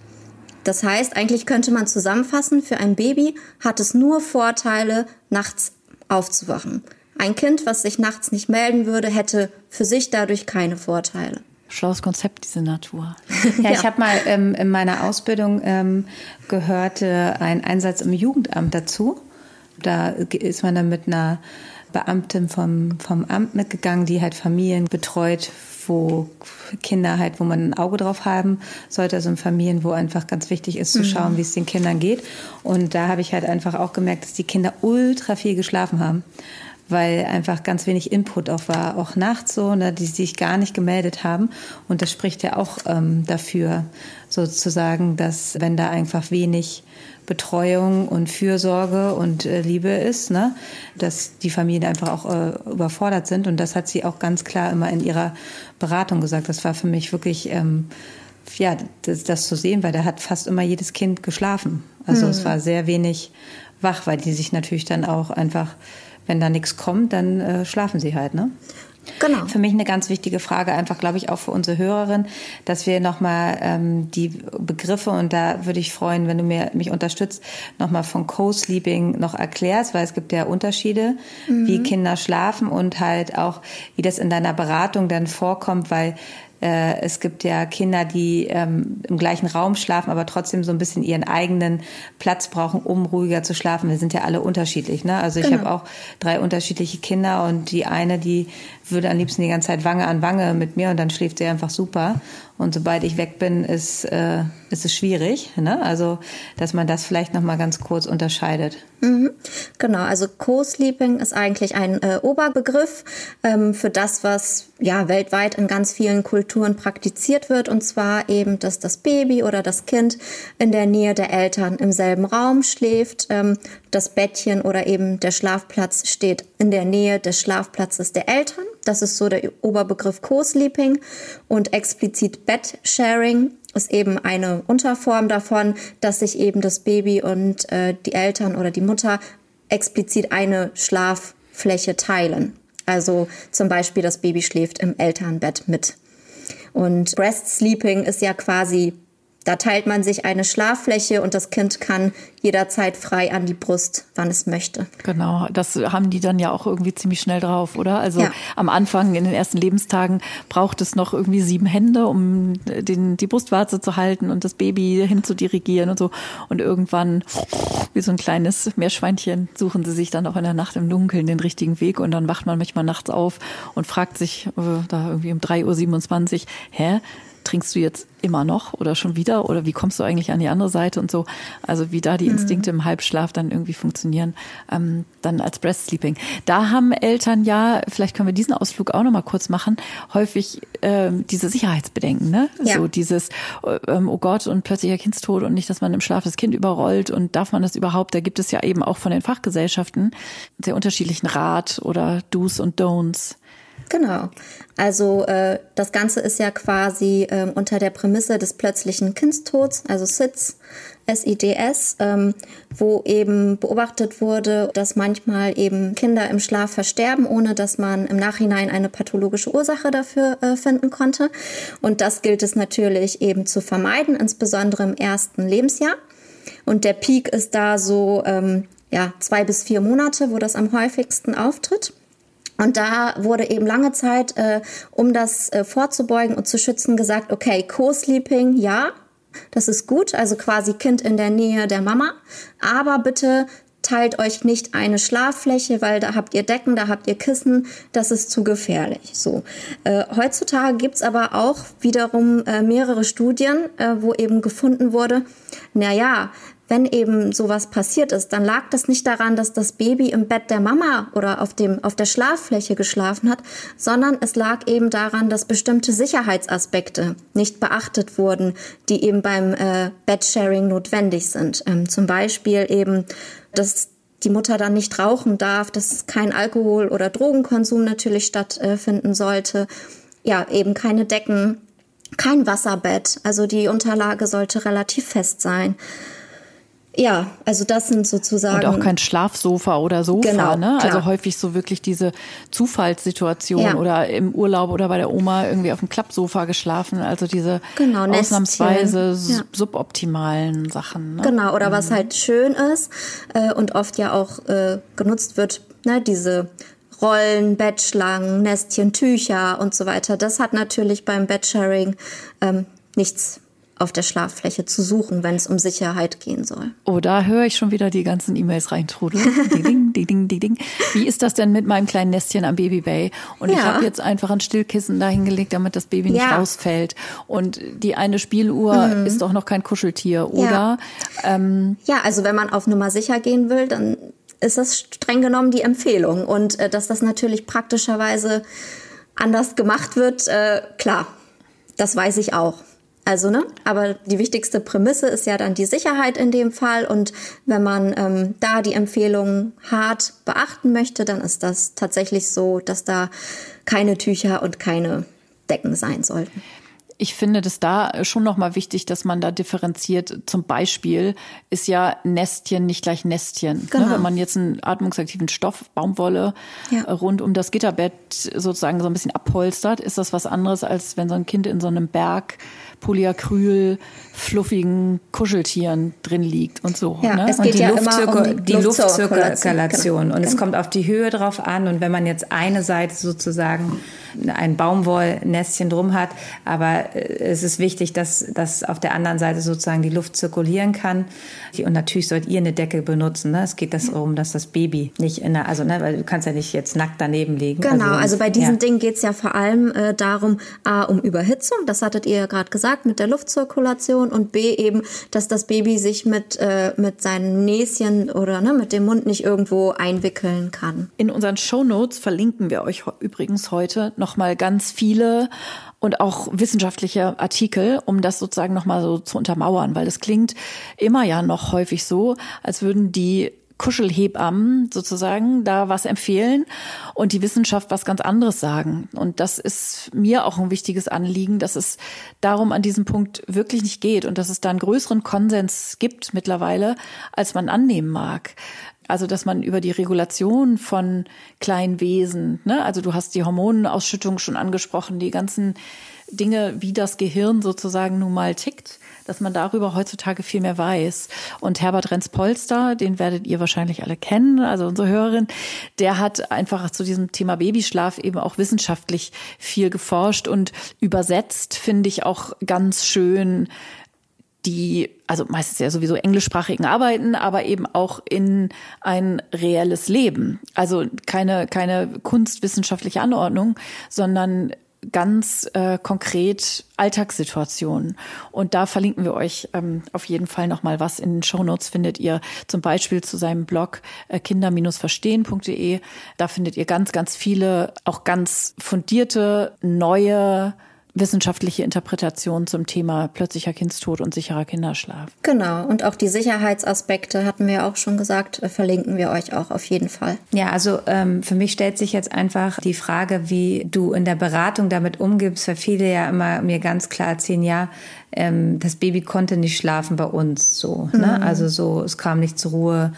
Das heißt, eigentlich könnte man zusammenfassen, für ein Baby hat es nur Vorteile, nachts aufzuwachen. Ein Kind, was sich nachts nicht melden würde, hätte für sich dadurch keine Vorteile. Schlaues Konzept, diese Natur. Ja, ich habe mal ähm, in meiner Ausbildung ähm, gehört äh, ein Einsatz im Jugendamt dazu. Da ist man dann mit einer Beamtin vom, vom Amt mitgegangen, die halt Familien betreut, wo Kinder halt, wo man ein Auge drauf haben sollte, also in Familien, wo einfach ganz wichtig ist zu mhm. schauen, mhm. wie es den Kindern geht. Und da habe ich halt einfach auch gemerkt, dass die Kinder ultra viel geschlafen haben weil einfach ganz wenig Input auch war, auch nachts so, ne, die sich gar nicht gemeldet haben. Und das spricht ja auch ähm, dafür, sozusagen, dass wenn da einfach wenig Betreuung und Fürsorge und äh, Liebe ist, ne, dass die Familien einfach auch äh, überfordert sind. Und das hat sie auch ganz klar immer in ihrer Beratung gesagt. Das war für mich wirklich, ähm, ja, das, das zu sehen, weil da hat fast immer jedes Kind geschlafen. Also hm. es war sehr wenig wach, weil die sich natürlich dann auch einfach wenn da nichts kommt, dann äh, schlafen sie halt, ne? Genau. Für mich eine ganz wichtige Frage, einfach glaube ich auch für unsere Hörerin, dass wir nochmal ähm, die Begriffe und da würde ich freuen, wenn du mir mich unterstützt, nochmal von Co-Sleeping noch erklärst, weil es gibt ja Unterschiede, mhm. wie Kinder schlafen und halt auch, wie das in deiner Beratung dann vorkommt, weil äh, es gibt ja Kinder, die ähm, im gleichen Raum schlafen, aber trotzdem so ein bisschen ihren eigenen Platz brauchen, um ruhiger zu schlafen. Wir sind ja alle unterschiedlich. Ne? Also ich genau. habe auch drei unterschiedliche Kinder und die eine, die würde am liebsten die ganze Zeit Wange an Wange mit mir und dann schläft sie einfach super. Und sobald ich weg bin, ist, äh, ist es schwierig. Ne? Also, dass man das vielleicht noch mal ganz kurz unterscheidet. Mhm. Genau, also Co-Sleeping ist eigentlich ein äh, Oberbegriff ähm, für das, was ja weltweit in ganz vielen Kulturen praktiziert wird. Und zwar eben, dass das Baby oder das Kind in der Nähe der Eltern im selben Raum schläft. Ähm, das Bettchen oder eben der Schlafplatz steht in der Nähe des Schlafplatzes der Eltern. Das ist so der Oberbegriff Co-Sleeping und explizit Bed-Sharing ist eben eine Unterform davon, dass sich eben das Baby und äh, die Eltern oder die Mutter explizit eine Schlaffläche teilen. Also zum Beispiel das Baby schläft im Elternbett mit. Und Breast Sleeping ist ja quasi da teilt man sich eine Schlaffläche und das Kind kann jederzeit frei an die Brust, wann es möchte. Genau, das haben die dann ja auch irgendwie ziemlich schnell drauf, oder? Also ja. am Anfang, in den ersten Lebenstagen, braucht es noch irgendwie sieben Hände, um den, die Brustwarze zu halten und das Baby hinzudirigieren und so. Und irgendwann, wie so ein kleines Meerschweinchen, suchen sie sich dann auch in der Nacht im Dunkeln den richtigen Weg und dann wacht man manchmal nachts auf und fragt sich äh, da irgendwie um 3.27 Uhr, hä? Trinkst du jetzt immer noch oder schon wieder oder wie kommst du eigentlich an die andere Seite und so. Also wie da die mhm. Instinkte im Halbschlaf dann irgendwie funktionieren, ähm, dann als Breast Sleeping. Da haben Eltern ja, vielleicht können wir diesen Ausflug auch nochmal kurz machen, häufig ähm, diese Sicherheitsbedenken, ne? Ja. So dieses, ähm, oh Gott und plötzlicher Kindstod und nicht, dass man im Schlaf das Kind überrollt und darf man das überhaupt? Da gibt es ja eben auch von den Fachgesellschaften sehr unterschiedlichen Rat oder Do's und Don'ts. Genau. Also äh, das Ganze ist ja quasi ähm, unter der Prämisse des plötzlichen Kindstods, also SIDS, SIDS, ähm, wo eben beobachtet wurde, dass manchmal eben Kinder im Schlaf versterben, ohne dass man im Nachhinein eine pathologische Ursache dafür äh, finden konnte. Und das gilt es natürlich eben zu vermeiden, insbesondere im ersten Lebensjahr. Und der Peak ist da so ähm, ja zwei bis vier Monate, wo das am häufigsten auftritt. Und da wurde eben lange Zeit, äh, um das äh, vorzubeugen und zu schützen, gesagt, okay, Co-Sleeping, ja, das ist gut, also quasi Kind in der Nähe der Mama, aber bitte teilt euch nicht eine Schlaffläche, weil da habt ihr Decken, da habt ihr Kissen, das ist zu gefährlich. So. Äh, heutzutage gibt's aber auch wiederum äh, mehrere Studien, äh, wo eben gefunden wurde, na ja, wenn eben sowas passiert ist, dann lag das nicht daran, dass das Baby im Bett der Mama oder auf dem, auf der Schlaffläche geschlafen hat, sondern es lag eben daran, dass bestimmte Sicherheitsaspekte nicht beachtet wurden, die eben beim äh, Bedsharing notwendig sind. Ähm, zum Beispiel eben, dass die Mutter dann nicht rauchen darf, dass kein Alkohol- oder Drogenkonsum natürlich stattfinden sollte. Ja, eben keine Decken, kein Wasserbett. Also die Unterlage sollte relativ fest sein. Ja, also das sind sozusagen. Und auch kein Schlafsofa oder Sofa, genau, ne? Klar. Also häufig so wirklich diese Zufallssituation ja. oder im Urlaub oder bei der Oma irgendwie auf dem Klappsofa geschlafen. Also diese genau, ausnahmsweise ja. suboptimalen Sachen. Ne? Genau, oder mhm. was halt schön ist äh, und oft ja auch äh, genutzt wird, ne, diese Rollen, Bettschlangen, Nestchen, Tücher und so weiter. Das hat natürlich beim Bedsharing ähm, nichts auf der Schlaffläche zu suchen, wenn es um Sicherheit gehen soll. Oh, da höre ich schon wieder die ganzen E-Mails reintrudeln. ding, ding, ding, ding, ding. Wie ist das denn mit meinem kleinen Nestchen am Babybay? Und ja. ich habe jetzt einfach ein Stillkissen dahingelegt, damit das Baby nicht ja. rausfällt. Und die eine Spieluhr mhm. ist doch noch kein Kuscheltier, oder? Ja. Ähm, ja, also wenn man auf Nummer sicher gehen will, dann ist das streng genommen die Empfehlung. Und äh, dass das natürlich praktischerweise anders gemacht wird, äh, klar, das weiß ich auch. Also, ne? Aber die wichtigste Prämisse ist ja dann die Sicherheit in dem Fall. Und wenn man ähm, da die Empfehlungen hart beachten möchte, dann ist das tatsächlich so, dass da keine Tücher und keine Decken sein sollten ich finde das da schon nochmal wichtig, dass man da differenziert. Zum Beispiel ist ja Nestchen nicht gleich Nestchen. Ne? Genau. Ne? Wenn man jetzt einen atmungsaktiven Stoff, Baumwolle, ja. rund um das Gitterbett sozusagen so ein bisschen abpolstert, ist das was anderes, als wenn so ein Kind in so einem Berg Polyacryl fluffigen Kuscheltieren drin liegt und so. Ja, ne? es geht und die, ja Luftzirku um die Luftzirkulation. Genau. Und genau. es kommt auf die Höhe drauf an. Und wenn man jetzt eine Seite sozusagen ein Baumwollnestchen drum hat, aber äh, es ist wichtig, dass, dass auf der anderen Seite sozusagen die Luft zirkulieren kann. Und natürlich sollt ihr eine Decke benutzen. Ne? Es geht darum, dass das Baby nicht in der, also ne, weil du kannst ja nicht jetzt nackt daneben liegen. Genau, also, also bei diesen ja. Dingen geht es ja vor allem äh, darum, A, um Überhitzung, das hattet ihr ja gerade gesagt, mit der Luftzirkulation und B eben, dass das Baby sich mit, äh, mit seinem Näschen oder ne, mit dem Mund nicht irgendwo einwickeln kann. In unseren Show Notes verlinken wir euch übrigens heute nochmal ganz viele und auch wissenschaftliche Artikel, um das sozusagen nochmal so zu untermauern, weil es klingt immer ja noch häufig so, als würden die Kuschelhebammen sozusagen da was empfehlen und die Wissenschaft was ganz anderes sagen. Und das ist mir auch ein wichtiges Anliegen, dass es darum an diesem Punkt wirklich nicht geht und dass es da einen größeren Konsens gibt mittlerweile, als man annehmen mag. Also, dass man über die Regulation von kleinen Wesen, ne, also du hast die Hormonenausschüttung schon angesprochen, die ganzen Dinge, wie das Gehirn sozusagen nun mal tickt, dass man darüber heutzutage viel mehr weiß. Und Herbert Renz-Polster, den werdet ihr wahrscheinlich alle kennen, also unsere Hörerin, der hat einfach zu diesem Thema Babyschlaf eben auch wissenschaftlich viel geforscht und übersetzt, finde ich auch ganz schön die, also meistens ja sowieso englischsprachigen Arbeiten, aber eben auch in ein reelles Leben. Also keine, keine kunstwissenschaftliche Anordnung, sondern ganz äh, konkret Alltagssituationen. Und da verlinken wir euch ähm, auf jeden Fall nochmal was. In den Shownotes findet ihr zum Beispiel zu seinem Blog äh, kinder-verstehen.de. Da findet ihr ganz, ganz viele, auch ganz fundierte, neue wissenschaftliche Interpretation zum Thema plötzlicher Kindstod und sicherer Kinderschlaf. Genau, und auch die Sicherheitsaspekte hatten wir auch schon gesagt, äh, verlinken wir euch auch auf jeden Fall. Ja, also ähm, für mich stellt sich jetzt einfach die Frage, wie du in der Beratung damit umgibst, weil viele ja immer mir ganz klar erzählen, ja, ähm, das Baby konnte nicht schlafen bei uns so. Ne? Mhm. Also so, es kam nicht zur Ruhe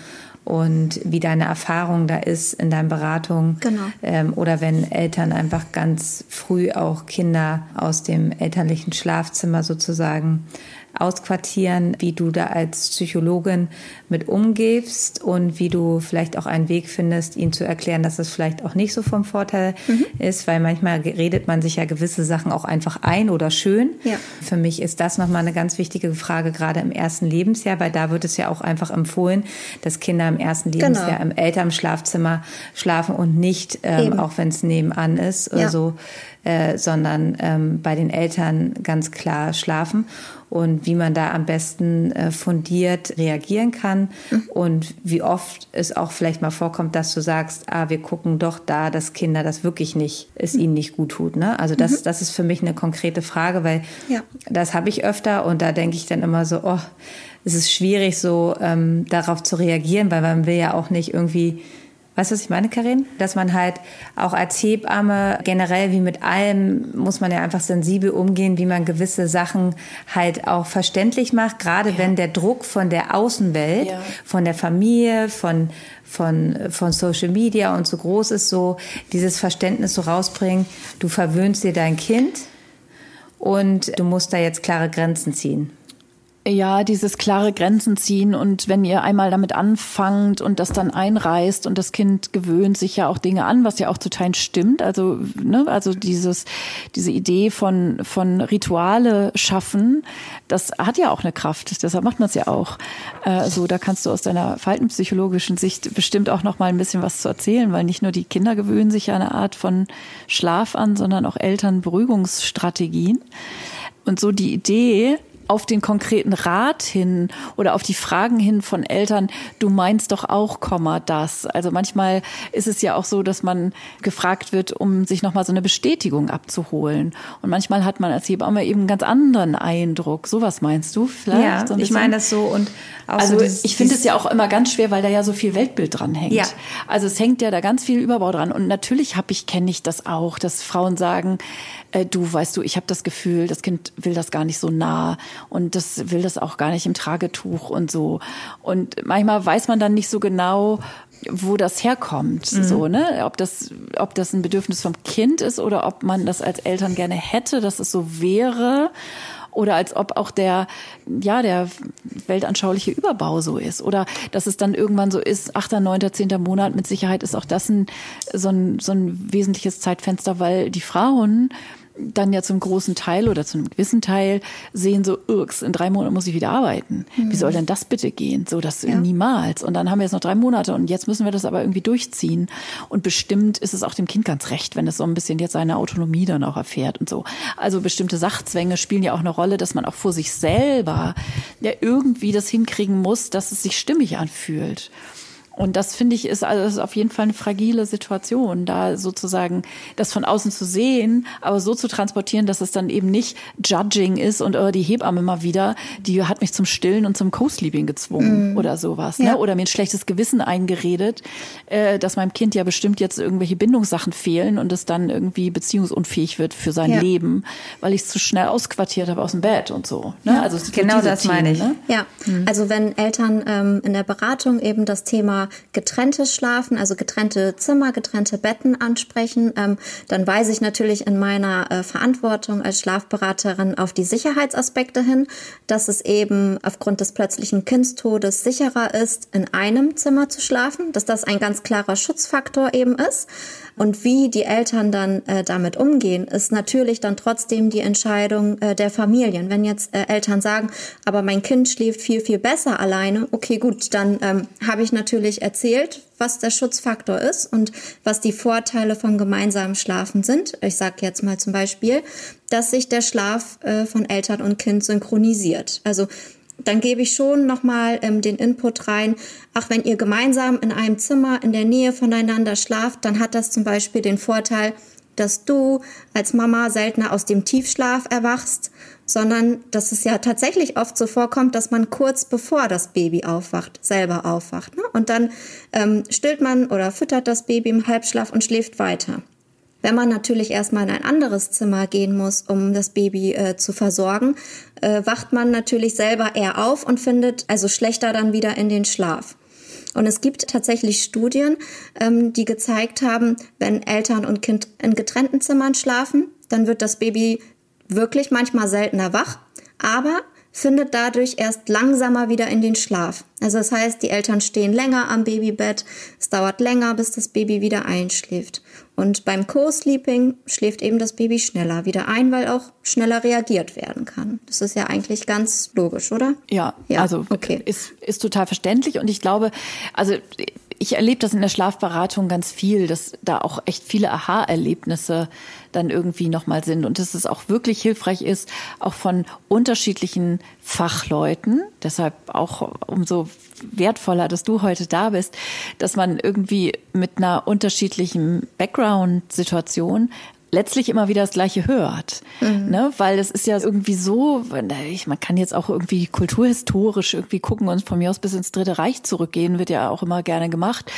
und wie deine Erfahrung da ist in deinen Beratungen. Genau. Ähm, oder wenn Eltern einfach ganz früh auch Kinder aus dem elterlichen Schlafzimmer sozusagen ausquartieren, wie du da als Psychologin mit umgehst und wie du vielleicht auch einen Weg findest, ihnen zu erklären, dass es vielleicht auch nicht so vom Vorteil mhm. ist, weil manchmal redet man sich ja gewisse Sachen auch einfach ein oder schön. Ja. Für mich ist das nochmal eine ganz wichtige Frage, gerade im ersten Lebensjahr, weil da wird es ja auch einfach empfohlen, dass Kinder im ersten genau. Lebensjahr genau. im Elternschlafzimmer schlafen und nicht, ähm, auch wenn es nebenan ist, ja. so, äh, sondern ähm, bei den Eltern ganz klar schlafen. und wie man da am besten äh, fundiert reagieren kann mhm. und wie oft es auch vielleicht mal vorkommt, dass du sagst, ah, wir gucken doch da, dass Kinder das wirklich nicht, es mhm. ihnen nicht gut tut. Ne? Also das, mhm. das ist für mich eine konkrete Frage, weil ja. das habe ich öfter und da denke ich dann immer so, oh, es ist schwierig, so ähm, darauf zu reagieren, weil man will ja auch nicht irgendwie Weißt du, was ich meine, Karin? Dass man halt auch als Hebamme generell wie mit allem muss man ja einfach sensibel umgehen, wie man gewisse Sachen halt auch verständlich macht, gerade ja. wenn der Druck von der Außenwelt, ja. von der Familie, von von, von Social Media und so groß ist, so dieses Verständnis so rausbringen, du verwöhnst dir dein Kind und du musst da jetzt klare Grenzen ziehen. Ja, dieses klare Grenzen ziehen und wenn ihr einmal damit anfangt und das dann einreißt und das Kind gewöhnt sich ja auch Dinge an, was ja auch zu Teilen stimmt. Also, ne, also dieses, diese Idee von, von Rituale schaffen, das hat ja auch eine Kraft. Deshalb macht man es ja auch. Äh, so, da kannst du aus deiner faltenpsychologischen Sicht bestimmt auch noch mal ein bisschen was zu erzählen, weil nicht nur die Kinder gewöhnen sich ja eine Art von Schlaf an, sondern auch Eltern Beruhigungsstrategien. Und so die Idee, auf den konkreten Rat hin oder auf die Fragen hin von Eltern, du meinst doch auch, Komma, das. Also manchmal ist es ja auch so, dass man gefragt wird, um sich nochmal so eine Bestätigung abzuholen. Und manchmal hat man als Hebamme eben einen ganz anderen Eindruck. Sowas meinst du vielleicht? Ja, so ich meine das so und also so dieses, ich finde es ja auch immer ganz schwer, weil da ja so viel Weltbild dran hängt. Ja. Also es hängt ja da ganz viel Überbau dran. Und natürlich habe ich, kenne ich das auch, dass Frauen sagen, äh, du weißt du, ich habe das Gefühl, das Kind will das gar nicht so nah und das will das auch gar nicht im Tragetuch und so. Und manchmal weiß man dann nicht so genau, wo das herkommt, mhm. so, ne? Ob das, ob das ein Bedürfnis vom Kind ist oder ob man das als Eltern gerne hätte, dass es so wäre oder als ob auch der, ja, der weltanschauliche Überbau so ist oder dass es dann irgendwann so ist, achter, neunter, zehnter Monat, mit Sicherheit ist auch das ein, so ein, so ein wesentliches Zeitfenster, weil die Frauen dann ja zum großen Teil oder zu einem gewissen Teil sehen so, irks, in drei Monaten muss ich wieder arbeiten. Mhm. Wie soll denn das bitte gehen? So, das ja. niemals. Und dann haben wir jetzt noch drei Monate und jetzt müssen wir das aber irgendwie durchziehen. Und bestimmt ist es auch dem Kind ganz recht, wenn es so ein bisschen jetzt seine Autonomie dann auch erfährt und so. Also bestimmte Sachzwänge spielen ja auch eine Rolle, dass man auch vor sich selber ja irgendwie das hinkriegen muss, dass es sich stimmig anfühlt. Und das finde ich ist also ist auf jeden Fall eine fragile Situation, da sozusagen das von außen zu sehen, aber so zu transportieren, dass es dann eben nicht Judging ist und oh, die Hebamme mal wieder, die hat mich zum Stillen und zum Co-Sleeping gezwungen mm. oder sowas, ne? ja. ne? Oder mir ein schlechtes Gewissen eingeredet, äh, dass meinem Kind ja bestimmt jetzt irgendwelche Bindungssachen fehlen und es dann irgendwie beziehungsunfähig wird für sein ja. Leben, weil ich es zu schnell ausquartiert habe aus dem Bett und so. Ne? Ja. Also genau das Themen, meine ich. Ne? Ja, mhm. also wenn Eltern ähm, in der Beratung eben das Thema getrenntes Schlafen, also getrennte Zimmer, getrennte Betten ansprechen, ähm, dann weise ich natürlich in meiner äh, Verantwortung als Schlafberaterin auf die Sicherheitsaspekte hin, dass es eben aufgrund des plötzlichen Kindstodes sicherer ist, in einem Zimmer zu schlafen, dass das ein ganz klarer Schutzfaktor eben ist. Und wie die Eltern dann äh, damit umgehen, ist natürlich dann trotzdem die Entscheidung äh, der Familien. Wenn jetzt äh, Eltern sagen, aber mein Kind schläft viel, viel besser alleine, okay, gut, dann ähm, habe ich natürlich erzählt, was der Schutzfaktor ist und was die Vorteile von gemeinsamen Schlafen sind. Ich sage jetzt mal zum Beispiel, dass sich der Schlaf äh, von Eltern und Kind synchronisiert. Also dann gebe ich schon nochmal ähm, den Input rein. Ach, wenn ihr gemeinsam in einem Zimmer in der Nähe voneinander schlaft, dann hat das zum Beispiel den Vorteil, dass du als Mama seltener aus dem Tiefschlaf erwachst, sondern dass es ja tatsächlich oft so vorkommt, dass man kurz bevor das Baby aufwacht, selber aufwacht. Ne? Und dann ähm, stillt man oder füttert das Baby im Halbschlaf und schläft weiter. Wenn man natürlich erstmal in ein anderes Zimmer gehen muss, um das Baby äh, zu versorgen, äh, wacht man natürlich selber eher auf und findet also schlechter dann wieder in den Schlaf. Und es gibt tatsächlich Studien, ähm, die gezeigt haben, wenn Eltern und Kind in getrennten Zimmern schlafen, dann wird das Baby wirklich manchmal seltener wach, aber findet dadurch erst langsamer wieder in den Schlaf. Also das heißt, die Eltern stehen länger am Babybett, es dauert länger, bis das Baby wieder einschläft. Und beim Co-Sleeping schläft eben das Baby schneller wieder ein, weil auch schneller reagiert werden kann. Das ist ja eigentlich ganz logisch, oder? Ja, ja also okay. ist, ist total verständlich. Und ich glaube, also ich erlebe das in der Schlafberatung ganz viel, dass da auch echt viele Aha-Erlebnisse dann irgendwie nochmal sind und dass es auch wirklich hilfreich ist, auch von unterschiedlichen Fachleuten, deshalb auch umso wertvoller, dass du heute da bist, dass man irgendwie mit einer unterschiedlichen Background-Situation letztlich immer wieder das Gleiche hört. Mhm. Ne? Weil es ist ja irgendwie so, man kann jetzt auch irgendwie kulturhistorisch irgendwie gucken und von mir aus bis ins Dritte Reich zurückgehen, wird ja auch immer gerne gemacht,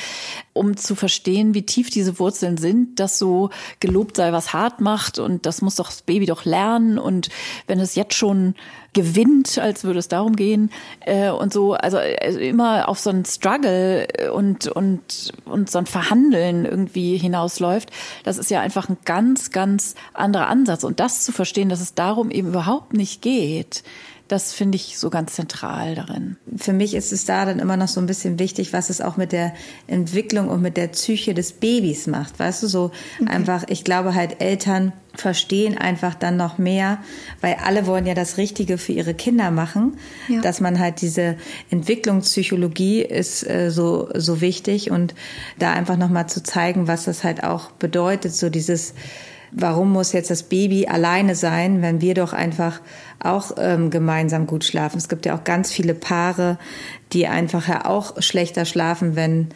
um zu verstehen, wie tief diese Wurzeln sind, dass so gelobt sei, was hart macht und das muss doch das Baby doch lernen und wenn es jetzt schon gewinnt, als würde es darum gehen äh, und so, also, also immer auf so ein Struggle und und und so ein Verhandeln irgendwie hinausläuft. Das ist ja einfach ein ganz ganz anderer Ansatz und das zu verstehen, dass es darum eben überhaupt nicht geht. Das finde ich so ganz zentral darin. Für mich ist es da dann immer noch so ein bisschen wichtig, was es auch mit der Entwicklung und mit der Psyche des Babys macht. Weißt du, so okay. einfach, ich glaube halt Eltern verstehen einfach dann noch mehr, weil alle wollen ja das Richtige für ihre Kinder machen, ja. dass man halt diese Entwicklungspsychologie ist äh, so so wichtig und da einfach noch mal zu zeigen, was das halt auch bedeutet, so dieses warum muss jetzt das Baby alleine sein, wenn wir doch einfach auch ähm, gemeinsam gut schlafen. Es gibt ja auch ganz viele Paare, die einfach ja auch schlechter schlafen, wenn,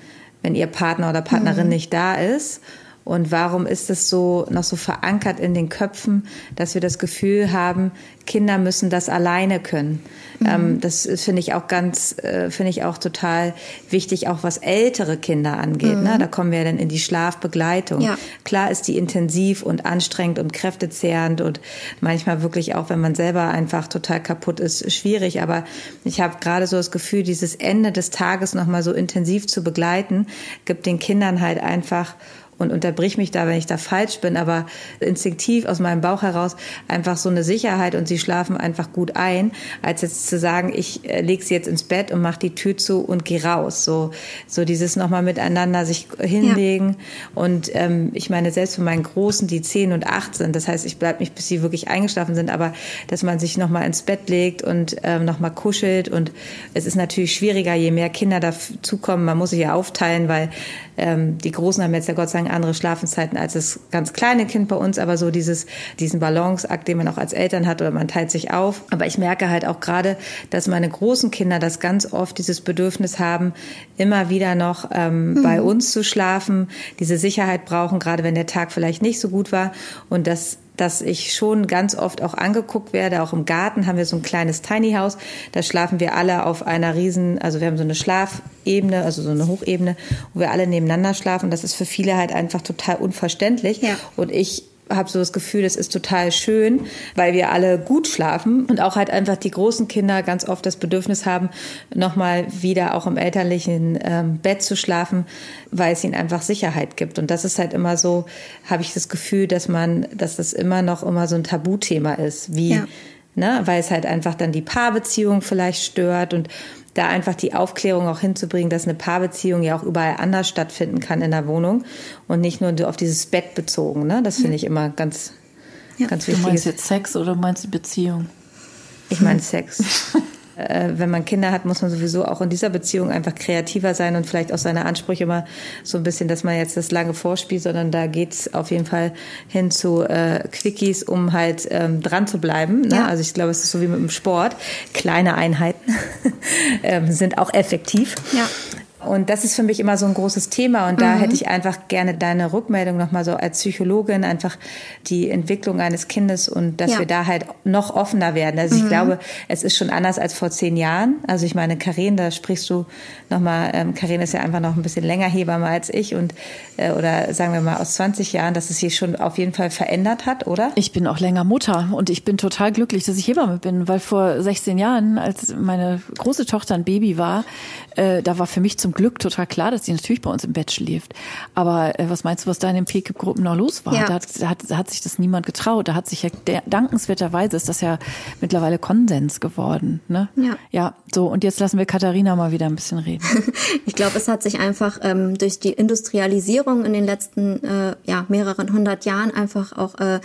wenn ihr Partner oder Partnerin mhm. nicht da ist. Und warum ist es so noch so verankert in den Köpfen, dass wir das Gefühl haben, Kinder müssen das alleine können? Mhm. Ähm, das finde ich auch ganz, äh, finde ich auch total wichtig, auch was ältere Kinder angeht. Ne? Mhm. Ne? Da kommen wir dann in die Schlafbegleitung. Ja. Klar ist die intensiv und anstrengend und kräftezehrend und manchmal wirklich auch, wenn man selber einfach total kaputt ist, schwierig. Aber ich habe gerade so das Gefühl, dieses Ende des Tages nochmal so intensiv zu begleiten, gibt den Kindern halt einfach und unterbrich mich da, wenn ich da falsch bin, aber instinktiv aus meinem Bauch heraus einfach so eine Sicherheit und sie schlafen einfach gut ein, als jetzt zu sagen, ich äh, leg sie jetzt ins Bett und mach die Tür zu und geh raus. So, so dieses nochmal miteinander sich hinlegen. Ja. Und ähm, ich meine, selbst für meinen Großen, die zehn und acht sind, das heißt, ich bleib nicht, bis sie wirklich eingeschlafen sind, aber dass man sich nochmal ins Bett legt und ähm, nochmal kuschelt. Und es ist natürlich schwieriger, je mehr Kinder dazukommen. Man muss sich ja aufteilen, weil ähm, die Großen haben jetzt ja Gott sei Dank andere Schlafenszeiten als das ganz kleine Kind bei uns, aber so dieses, diesen Balanceakt, den man auch als Eltern hat oder man teilt sich auf. Aber ich merke halt auch gerade, dass meine großen Kinder das ganz oft dieses Bedürfnis haben, immer wieder noch ähm, mhm. bei uns zu schlafen, diese Sicherheit brauchen, gerade wenn der Tag vielleicht nicht so gut war und das dass ich schon ganz oft auch angeguckt werde. Auch im Garten haben wir so ein kleines Tiny House. Da schlafen wir alle auf einer riesen, also wir haben so eine Schlafebene, also so eine Hochebene, wo wir alle nebeneinander schlafen. Das ist für viele halt einfach total unverständlich. Ja. Und ich habe so das Gefühl, es ist total schön, weil wir alle gut schlafen und auch halt einfach die großen Kinder ganz oft das Bedürfnis haben, nochmal wieder auch im elterlichen ähm, Bett zu schlafen, weil es ihnen einfach Sicherheit gibt. Und das ist halt immer so, habe ich das Gefühl, dass man, dass das immer noch immer so ein Tabuthema ist, wie, ja. ne, weil es halt einfach dann die Paarbeziehung vielleicht stört und da einfach die Aufklärung auch hinzubringen, dass eine Paarbeziehung ja auch überall anders stattfinden kann in der Wohnung und nicht nur auf dieses Bett bezogen. Ne? Das finde ich immer ganz, ja. ganz wichtig. Du meinst jetzt Sex oder meinst du Beziehung? Ich meine Sex. äh, wenn man Kinder hat, muss man sowieso auch in dieser Beziehung einfach kreativer sein und vielleicht auch seine Ansprüche immer so ein bisschen, dass man jetzt das lange vorspielt, sondern da geht's auf jeden Fall hin zu äh, Quickies, um halt ähm, dran zu bleiben. Ne? Ja. Also ich glaube, es ist so wie mit dem Sport. Kleine Einheiten ähm, sind auch effektiv. Ja. Und das ist für mich immer so ein großes Thema. Und da mhm. hätte ich einfach gerne deine Rückmeldung nochmal so als Psychologin, einfach die Entwicklung eines Kindes und dass ja. wir da halt noch offener werden. Also mhm. ich glaube, es ist schon anders als vor zehn Jahren. Also ich meine, Karin, da sprichst du nochmal, ähm, Karin ist ja einfach noch ein bisschen länger Hebamme als ich und äh, oder sagen wir mal aus 20 Jahren, dass es sich schon auf jeden Fall verändert hat, oder? Ich bin auch länger Mutter und ich bin total glücklich, dass ich Hebamme bin, weil vor 16 Jahren, als meine große Tochter ein Baby war, äh, da war für mich zum Glück total klar, dass sie natürlich bei uns im Bett schläft. Aber äh, was meinst du, was da in den PKIP-Gruppen noch los war? Ja. Da, hat, da, hat, da hat sich das niemand getraut. Da hat sich ja dankenswerterweise ist das ja mittlerweile Konsens geworden. Ne? Ja. ja, so und jetzt lassen wir Katharina mal wieder ein bisschen reden. ich glaube, es hat sich einfach ähm, durch die Industrialisierung in den letzten äh, ja, mehreren hundert Jahren einfach auch äh,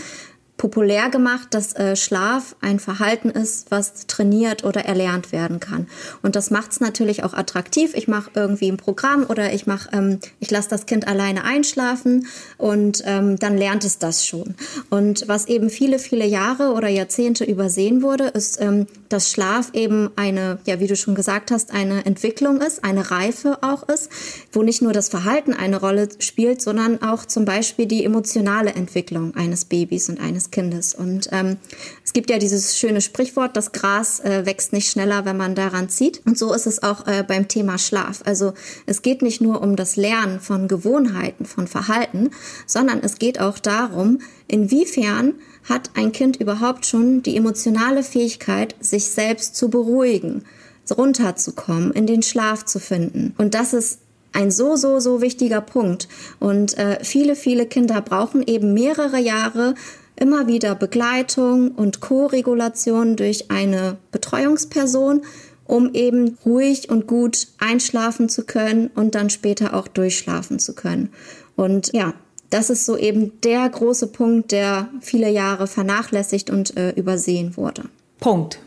populär gemacht, dass äh, Schlaf ein Verhalten ist, was trainiert oder erlernt werden kann. Und das macht es natürlich auch attraktiv. Ich mache irgendwie ein Programm oder ich mache, ähm, ich lasse das Kind alleine einschlafen und ähm, dann lernt es das schon. Und was eben viele, viele Jahre oder Jahrzehnte übersehen wurde, ist, ähm, dass Schlaf eben eine, ja, wie du schon gesagt hast, eine Entwicklung ist, eine Reife auch ist, wo nicht nur das Verhalten eine Rolle spielt, sondern auch zum Beispiel die emotionale Entwicklung eines Babys und eines Kindes. Und ähm, es gibt ja dieses schöne Sprichwort, das Gras äh, wächst nicht schneller, wenn man daran zieht. Und so ist es auch äh, beim Thema Schlaf. Also es geht nicht nur um das Lernen von Gewohnheiten, von Verhalten, sondern es geht auch darum, inwiefern hat ein Kind überhaupt schon die emotionale Fähigkeit, sich selbst zu beruhigen, runterzukommen, in den Schlaf zu finden. Und das ist ein so, so, so wichtiger Punkt. Und äh, viele, viele Kinder brauchen eben mehrere Jahre, immer wieder Begleitung und Co-Regulation durch eine Betreuungsperson, um eben ruhig und gut einschlafen zu können und dann später auch durchschlafen zu können. Und ja, das ist so eben der große Punkt, der viele Jahre vernachlässigt und äh, übersehen wurde. Punkt.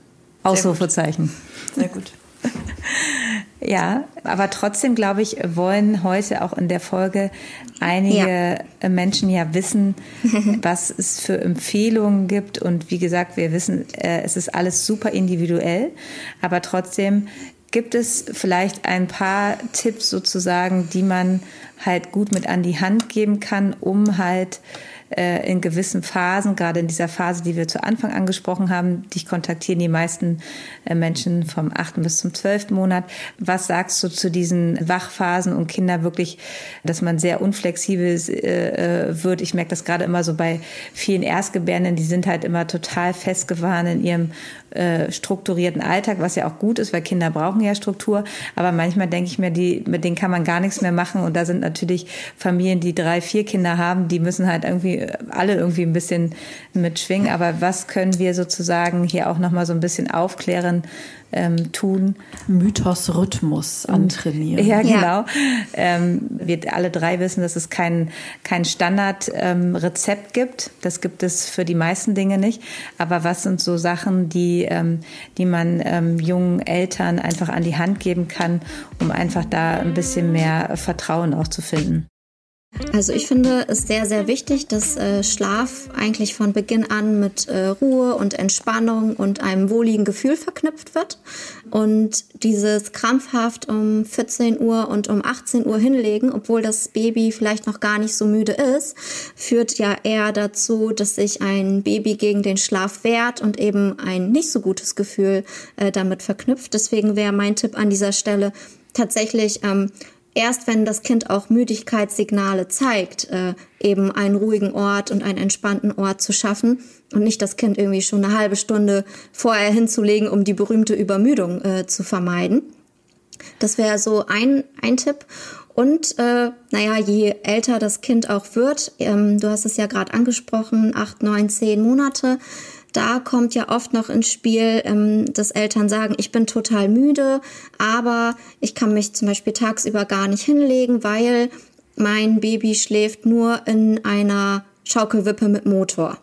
Ausrufezeichen. Sehr gut. Ja, aber trotzdem, glaube ich, wollen heute auch in der Folge einige ja. Menschen ja wissen, was es für Empfehlungen gibt. Und wie gesagt, wir wissen, äh, es ist alles super individuell, aber trotzdem gibt es vielleicht ein paar Tipps sozusagen, die man halt gut mit an die Hand geben kann, um halt äh, in gewissen Phasen, gerade in dieser Phase, die wir zu Anfang angesprochen haben, dich kontaktieren die meisten äh, Menschen vom achten bis zum zwölften Monat. Was sagst du zu diesen Wachphasen und Kinder wirklich, dass man sehr unflexibel äh, wird? Ich merke das gerade immer so bei vielen Erstgebärenden, die sind halt immer total festgefahren in ihrem strukturierten Alltag, was ja auch gut ist, weil Kinder brauchen ja Struktur. Aber manchmal denke ich mir, die, mit denen kann man gar nichts mehr machen. Und da sind natürlich Familien, die drei, vier Kinder haben, die müssen halt irgendwie alle irgendwie ein bisschen mitschwingen. Aber was können wir sozusagen hier auch nochmal so ein bisschen aufklären, ähm, tun? Mythos Rhythmus antrainieren. Ja, genau. Ja. Ähm, wir alle drei wissen, dass es kein, kein Standardrezept ähm, gibt. Das gibt es für die meisten Dinge nicht. Aber was sind so Sachen, die, ähm, die man ähm, jungen Eltern einfach an die Hand geben kann, um einfach da ein bisschen mehr Vertrauen auch zu finden? Also ich finde es sehr, sehr wichtig, dass äh, Schlaf eigentlich von Beginn an mit äh, Ruhe und Entspannung und einem wohligen Gefühl verknüpft wird. Und dieses krampfhaft um 14 Uhr und um 18 Uhr hinlegen, obwohl das Baby vielleicht noch gar nicht so müde ist, führt ja eher dazu, dass sich ein Baby gegen den Schlaf wehrt und eben ein nicht so gutes Gefühl äh, damit verknüpft. Deswegen wäre mein Tipp an dieser Stelle tatsächlich ähm, erst wenn das Kind auch Müdigkeitssignale zeigt, äh, eben einen ruhigen Ort und einen entspannten Ort zu schaffen und nicht das Kind irgendwie schon eine halbe Stunde vorher hinzulegen, um die berühmte Übermüdung äh, zu vermeiden. Das wäre so ein, ein Tipp. Und äh, naja, je älter das Kind auch wird, ähm, du hast es ja gerade angesprochen, acht, neun, zehn Monate, da kommt ja oft noch ins Spiel, ähm, dass Eltern sagen, ich bin total müde, aber ich kann mich zum Beispiel tagsüber gar nicht hinlegen, weil mein Baby schläft nur in einer Schaukelwippe mit Motor.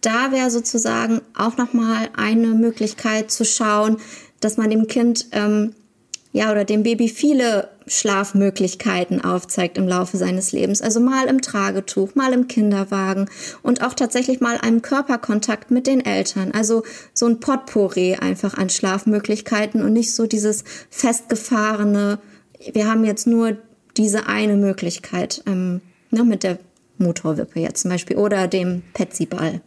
Da wäre sozusagen auch nochmal eine Möglichkeit zu schauen, dass man dem Kind ähm, ja oder dem Baby viele Schlafmöglichkeiten aufzeigt im Laufe seines Lebens. Also mal im Tragetuch, mal im Kinderwagen und auch tatsächlich mal einem Körperkontakt mit den Eltern. Also so ein Potpourri einfach an Schlafmöglichkeiten und nicht so dieses festgefahrene, wir haben jetzt nur diese eine Möglichkeit ähm, ne, mit der Motorwippe jetzt zum Beispiel oder dem Petsyball.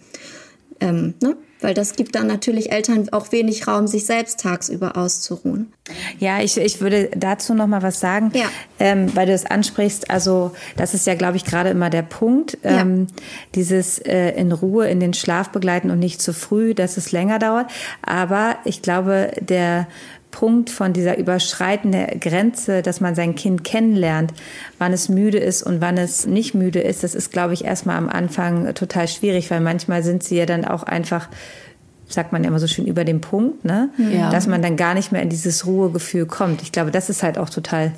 Ähm, ne? Weil das gibt dann natürlich Eltern auch wenig Raum, sich selbst tagsüber auszuruhen. Ja, ich, ich würde dazu noch mal was sagen, ja. ähm, weil du es ansprichst. Also das ist ja, glaube ich, gerade immer der Punkt, ähm, ja. dieses äh, in Ruhe in den Schlaf begleiten und nicht zu früh, dass es länger dauert. Aber ich glaube, der Punkt von dieser überschreitenden Grenze, dass man sein Kind kennenlernt, wann es müde ist und wann es nicht müde ist, das ist, glaube ich, erstmal am Anfang total schwierig, weil manchmal sind sie ja dann auch einfach sagt man ja immer so schön über den Punkt, ne? Ja. dass man dann gar nicht mehr in dieses Ruhegefühl kommt. Ich glaube, das ist halt auch total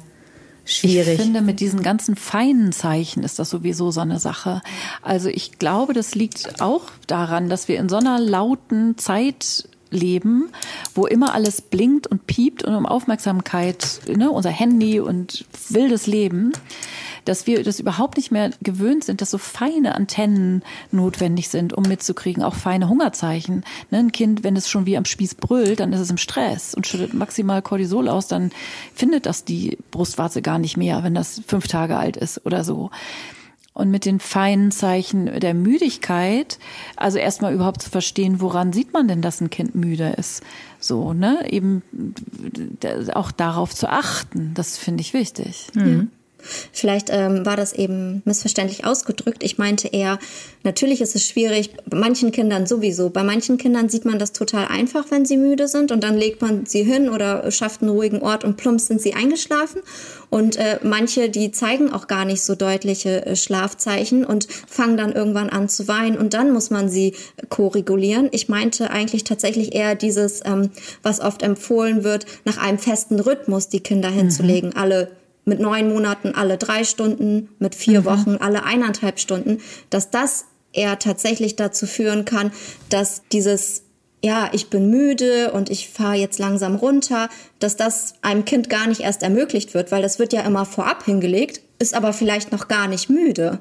schwierig. Ich finde, mit diesen ganzen feinen Zeichen ist das sowieso so eine Sache. Also ich glaube, das liegt auch daran, dass wir in so einer lauten Zeit leben, wo immer alles blinkt und piept und um Aufmerksamkeit, ne, unser Handy und wildes Leben, dass wir das überhaupt nicht mehr gewöhnt sind, dass so feine Antennen notwendig sind, um mitzukriegen, auch feine Hungerzeichen. Ne, ein Kind, wenn es schon wie am Spieß brüllt, dann ist es im Stress und schüttet maximal Cortisol aus, dann findet das die Brustwarze gar nicht mehr, wenn das fünf Tage alt ist oder so und mit den feinen Zeichen der Müdigkeit, also erstmal überhaupt zu verstehen, woran sieht man denn, dass ein Kind müde ist? So, ne? Eben auch darauf zu achten, das finde ich wichtig. Mhm. Vielleicht ähm, war das eben missverständlich ausgedrückt. Ich meinte eher, natürlich ist es schwierig, bei manchen Kindern sowieso. Bei manchen Kindern sieht man das total einfach, wenn sie müde sind und dann legt man sie hin oder schafft einen ruhigen Ort und plumps sind sie eingeschlafen. Und äh, manche, die zeigen auch gar nicht so deutliche äh, Schlafzeichen und fangen dann irgendwann an zu weinen und dann muss man sie koregulieren. Ich meinte eigentlich tatsächlich eher dieses, ähm, was oft empfohlen wird, nach einem festen Rhythmus die Kinder hinzulegen. Mhm. Alle mit neun Monaten alle drei Stunden, mit vier mhm. Wochen alle eineinhalb Stunden, dass das eher tatsächlich dazu führen kann, dass dieses ja, ich bin müde und ich fahre jetzt langsam runter, dass das einem Kind gar nicht erst ermöglicht wird, weil das wird ja immer vorab hingelegt, ist aber vielleicht noch gar nicht müde.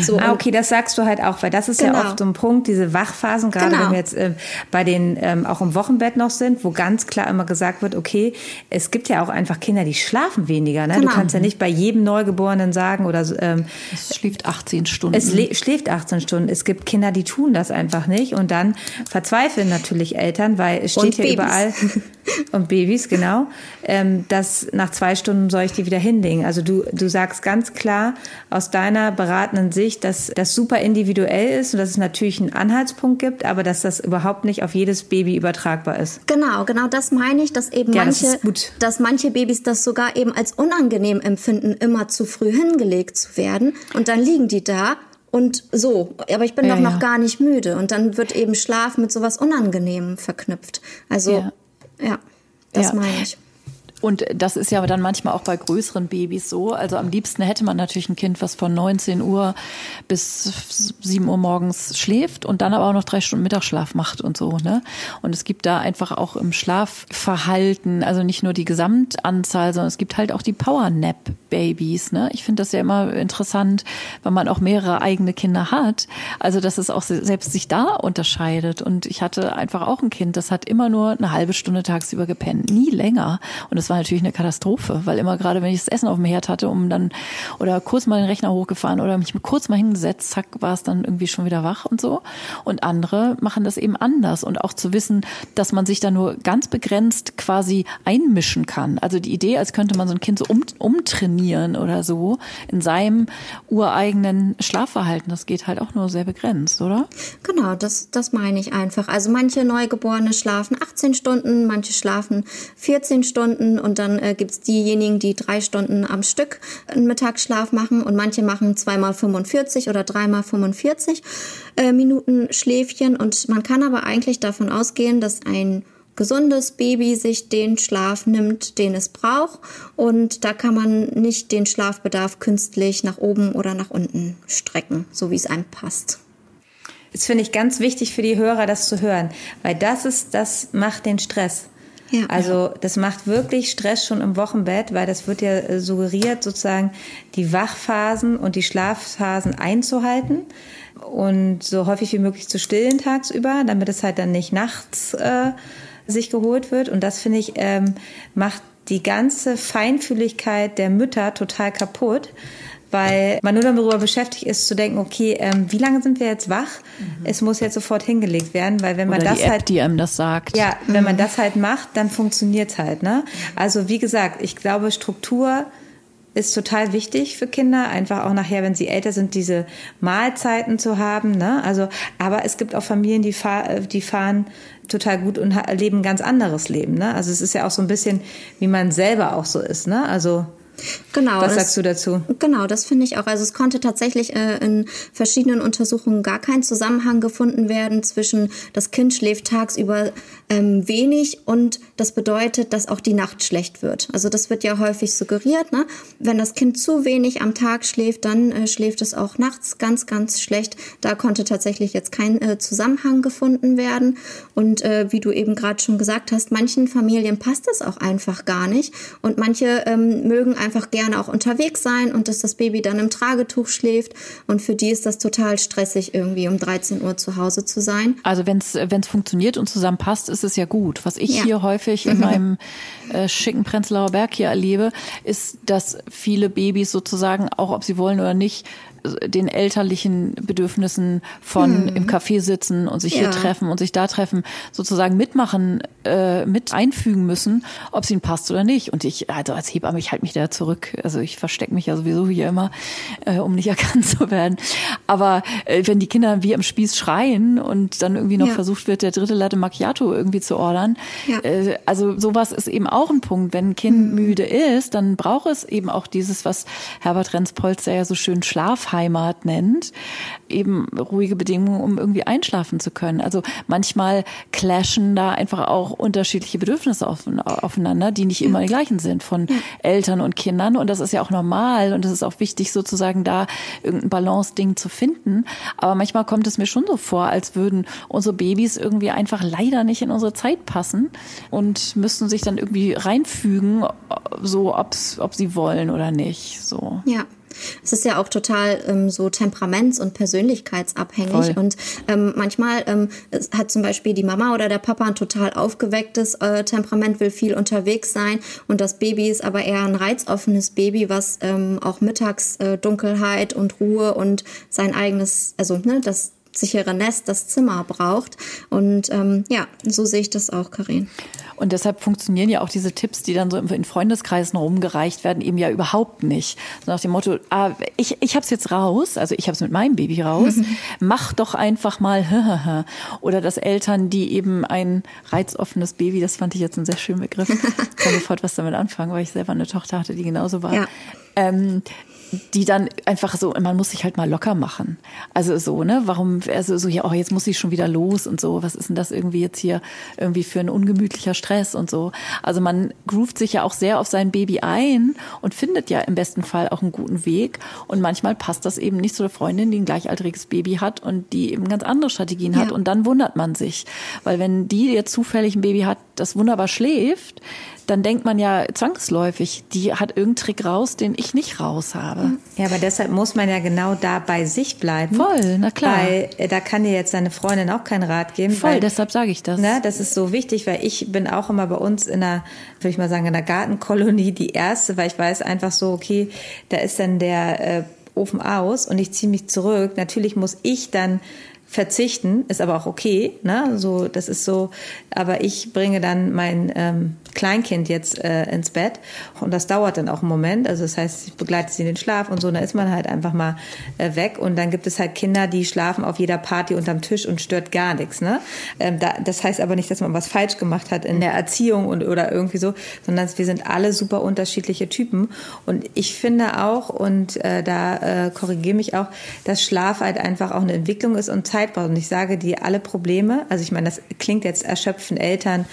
So, ah, okay, das sagst du halt auch, weil das ist genau. ja oft so ein Punkt, diese Wachphasen, gerade genau. wenn wir jetzt äh, bei den ähm, auch im Wochenbett noch sind, wo ganz klar immer gesagt wird, okay, es gibt ja auch einfach Kinder, die schlafen weniger. Ne? Genau. Du kannst ja nicht bei jedem Neugeborenen sagen oder ähm, es schläft 18 Stunden. Es schläft 18 Stunden. Es gibt Kinder, die tun das einfach nicht und dann verzweifeln natürlich Eltern, weil es steht ja überall und Babys genau, ähm, dass nach zwei Stunden soll ich die wieder hinlegen. Also du du sagst ganz klar aus deiner beratenden Sicht, dass das super individuell ist und dass es natürlich einen Anhaltspunkt gibt, aber dass das überhaupt nicht auf jedes Baby übertragbar ist. Genau, genau das meine ich, dass eben ja, manche, das dass manche Babys das sogar eben als unangenehm empfinden, immer zu früh hingelegt zu werden. Und dann liegen die da und so, aber ich bin ja, doch noch ja. gar nicht müde. Und dann wird eben Schlaf mit sowas Unangenehmem verknüpft. Also, ja, ja das meine ich. Und das ist ja dann manchmal auch bei größeren Babys so. Also am liebsten hätte man natürlich ein Kind, was von 19 Uhr bis 7 Uhr morgens schläft und dann aber auch noch drei Stunden Mittagsschlaf macht und so. Ne? Und es gibt da einfach auch im Schlafverhalten, also nicht nur die Gesamtanzahl, sondern es gibt halt auch die Power-Nap-Babys. Ne? Ich finde das ja immer interessant, wenn man auch mehrere eigene Kinder hat. Also dass es auch selbst sich da unterscheidet. Und ich hatte einfach auch ein Kind, das hat immer nur eine halbe Stunde tagsüber gepennt, nie länger. Und es war natürlich eine Katastrophe, weil immer gerade, wenn ich das Essen auf dem Herd hatte, um dann oder kurz mal den Rechner hochgefahren oder mich kurz mal hingesetzt, zack, war es dann irgendwie schon wieder wach und so. Und andere machen das eben anders und auch zu wissen, dass man sich da nur ganz begrenzt quasi einmischen kann. Also die Idee, als könnte man so ein Kind so um, umtrainieren oder so in seinem ureigenen Schlafverhalten, das geht halt auch nur sehr begrenzt, oder? Genau, das, das meine ich einfach. Also manche Neugeborene schlafen 18 Stunden, manche schlafen 14 Stunden und dann äh, gibt es diejenigen, die drei Stunden am Stück einen Mittagsschlaf machen und manche machen zweimal 45 oder dreimal 45 äh, Minuten Schläfchen und man kann aber eigentlich davon ausgehen, dass ein gesundes Baby sich den Schlaf nimmt, den es braucht. Und da kann man nicht den Schlafbedarf künstlich nach oben oder nach unten strecken, so wie es einem passt. Das finde ich ganz wichtig für die Hörer, das zu hören, weil das ist, das macht den Stress. Also das macht wirklich Stress schon im Wochenbett, weil das wird ja äh, suggeriert, sozusagen die Wachphasen und die Schlafphasen einzuhalten und so häufig wie möglich zu stillen tagsüber, damit es halt dann nicht nachts äh, sich geholt wird. Und das finde ich ähm, macht die ganze Feinfühligkeit der Mütter total kaputt weil man nur darüber beschäftigt ist, zu denken, okay, ähm, wie lange sind wir jetzt wach? Mhm. Es muss jetzt sofort hingelegt werden, weil wenn man Oder das die App, halt, die einem das sagt, ja, mhm. wenn man mhm. das halt macht, dann funktioniert's halt, ne? Also wie gesagt, ich glaube, Struktur ist total wichtig für Kinder, einfach auch nachher, wenn sie älter sind, diese Mahlzeiten zu haben. Ne? Also, aber es gibt auch Familien, die, fahr, die fahren total gut und leben ein ganz anderes Leben. Ne? Also es ist ja auch so ein bisschen, wie man selber auch so ist. Ne? Also Genau. Was das, sagst du dazu? Genau, das finde ich auch. Also es konnte tatsächlich äh, in verschiedenen Untersuchungen gar kein Zusammenhang gefunden werden zwischen das Kind schläft tagsüber ähm, wenig und das bedeutet, dass auch die Nacht schlecht wird. Also das wird ja häufig suggeriert. Ne? Wenn das Kind zu wenig am Tag schläft, dann äh, schläft es auch nachts ganz, ganz schlecht. Da konnte tatsächlich jetzt kein äh, Zusammenhang gefunden werden. Und äh, wie du eben gerade schon gesagt hast, manchen Familien passt das auch einfach gar nicht. Und manche ähm, mögen einfach gerne auch unterwegs sein und dass das Baby dann im Tragetuch schläft. Und für die ist das total stressig, irgendwie um 13 Uhr zu Hause zu sein. Also wenn es funktioniert und zusammenpasst, ist es ja gut. Was ich ja. hier häufig in meinem äh, schicken Prenzlauer Berg hier erlebe, ist, dass viele Babys sozusagen, auch ob sie wollen oder nicht, den elterlichen Bedürfnissen von hm. im Café sitzen und sich ja. hier treffen und sich da treffen, sozusagen mitmachen, äh, mit einfügen müssen, ob es ihnen passt oder nicht. Und ich, also als Hebamme, ich halte mich da zurück. Also ich verstecke mich ja sowieso hier immer, äh, um nicht erkannt zu werden. Aber äh, wenn die Kinder wie am Spieß schreien und dann irgendwie noch ja. versucht wird, der dritte Latte Macchiato irgendwie zu ordern, ja. äh, also sowas ist eben auch ein Punkt. Wenn ein Kind hm. müde ist, dann braucht es eben auch dieses, was Herbert Renz-Polster ja so schön Schlaf Heimat nennt, eben ruhige Bedingungen, um irgendwie einschlafen zu können. Also manchmal clashen da einfach auch unterschiedliche Bedürfnisse aufeinander, die nicht immer die gleichen sind von Eltern und Kindern. Und das ist ja auch normal und es ist auch wichtig, sozusagen da irgendein Balance-Ding zu finden. Aber manchmal kommt es mir schon so vor, als würden unsere Babys irgendwie einfach leider nicht in unsere Zeit passen und müssten sich dann irgendwie reinfügen, so ob's, ob sie wollen oder nicht. So. Ja. Es ist ja auch total ähm, so temperaments- und persönlichkeitsabhängig. Voll. Und ähm, manchmal ähm, hat zum Beispiel die Mama oder der Papa ein total aufgewecktes äh, Temperament, will viel unterwegs sein. Und das Baby ist aber eher ein reizoffenes Baby, was ähm, auch mittags äh, Dunkelheit und Ruhe und sein eigenes, also ne, das sichere Nest, das Zimmer braucht. Und ähm, ja, so sehe ich das auch, Karin. Und deshalb funktionieren ja auch diese Tipps, die dann so in Freundeskreisen rumgereicht werden, eben ja überhaupt nicht. So nach dem Motto, ah, ich, ich hab's jetzt raus, also ich hab's mit meinem Baby raus, mach doch einfach mal. Oder dass Eltern, die eben ein reizoffenes Baby, das fand ich jetzt einen sehr schönen Begriff, kann sofort was damit anfangen, weil ich selber eine Tochter hatte, die genauso war. Ja. Ähm, die dann einfach so, man muss sich halt mal locker machen. Also so, ne? Warum, also so, ja, oh, jetzt muss ich schon wieder los und so. Was ist denn das irgendwie jetzt hier irgendwie für ein ungemütlicher Stress und so? Also man groovt sich ja auch sehr auf sein Baby ein und findet ja im besten Fall auch einen guten Weg. Und manchmal passt das eben nicht zu der Freundin, die ein gleichaltriges Baby hat und die eben ganz andere Strategien hat. Ja. Und dann wundert man sich. Weil wenn die jetzt zufällig ein Baby hat, das wunderbar schläft, dann denkt man ja zwangsläufig, die hat irgendeinen Trick raus, den ich nicht raus habe. Ja, aber deshalb muss man ja genau da bei sich bleiben. Voll, na klar. Weil äh, da kann dir jetzt deine Freundin auch keinen Rat geben. Voll, weil, deshalb sage ich das. Ne, das ist so wichtig, weil ich bin auch immer bei uns in einer, würde ich mal sagen, in einer Gartenkolonie die erste, weil ich weiß einfach so, okay, da ist dann der äh, Ofen aus und ich ziehe mich zurück. Natürlich muss ich dann verzichten, ist aber auch okay. Ne? So, das ist so, aber ich bringe dann mein ähm, Kleinkind jetzt äh, ins Bett und das dauert dann auch einen Moment. Also das heißt, ich begleite sie in den Schlaf und so, und da ist man halt einfach mal äh, weg und dann gibt es halt Kinder, die schlafen auf jeder Party unterm Tisch und stört gar nichts. Ne? Ähm, da, das heißt aber nicht, dass man was falsch gemacht hat in der Erziehung und oder irgendwie so, sondern wir sind alle super unterschiedliche Typen und ich finde auch und äh, da äh, korrigiere mich auch, dass Schlaf halt einfach auch eine Entwicklung ist und Zeit Zeit braucht. Und ich sage dir, alle Probleme, also ich meine, das klingt jetzt erschöpfen Eltern,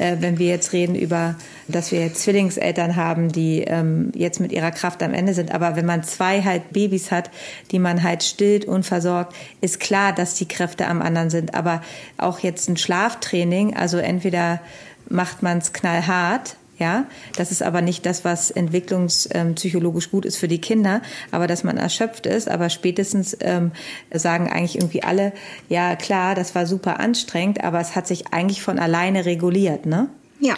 äh, wenn wir jetzt reden über, dass wir jetzt Zwillingseltern haben, die ähm, jetzt mit ihrer Kraft am Ende sind. Aber wenn man zwei halt Babys hat, die man halt stillt und versorgt, ist klar, dass die Kräfte am anderen sind. Aber auch jetzt ein Schlaftraining, also entweder macht man es knallhart ja, das ist aber nicht das, was entwicklungspsychologisch gut ist für die Kinder, aber dass man erschöpft ist. Aber spätestens ähm, sagen eigentlich irgendwie alle, ja klar, das war super anstrengend, aber es hat sich eigentlich von alleine reguliert, ne? Ja.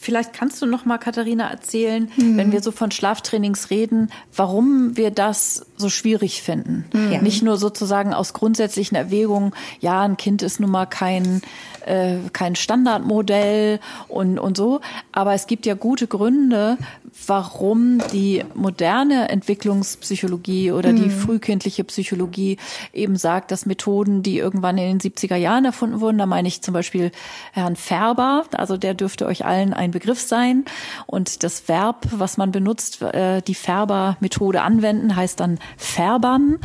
Vielleicht kannst du noch mal, Katharina, erzählen, mhm. wenn wir so von Schlaftrainings reden, warum wir das so schwierig finden. Mhm. Nicht nur sozusagen aus grundsätzlichen Erwägungen, ja, ein Kind ist nun mal kein, äh, kein Standardmodell und, und so, aber es gibt ja gute Gründe, warum die moderne Entwicklungspsychologie oder die frühkindliche Psychologie eben sagt, dass Methoden, die irgendwann in den 70er Jahren erfunden wurden, da meine ich zum Beispiel Herrn Färber, also der dürfte euch allen ein Begriff sein. Und das Verb, was man benutzt, äh, die Färber-Methode anwenden, heißt dann Färbern,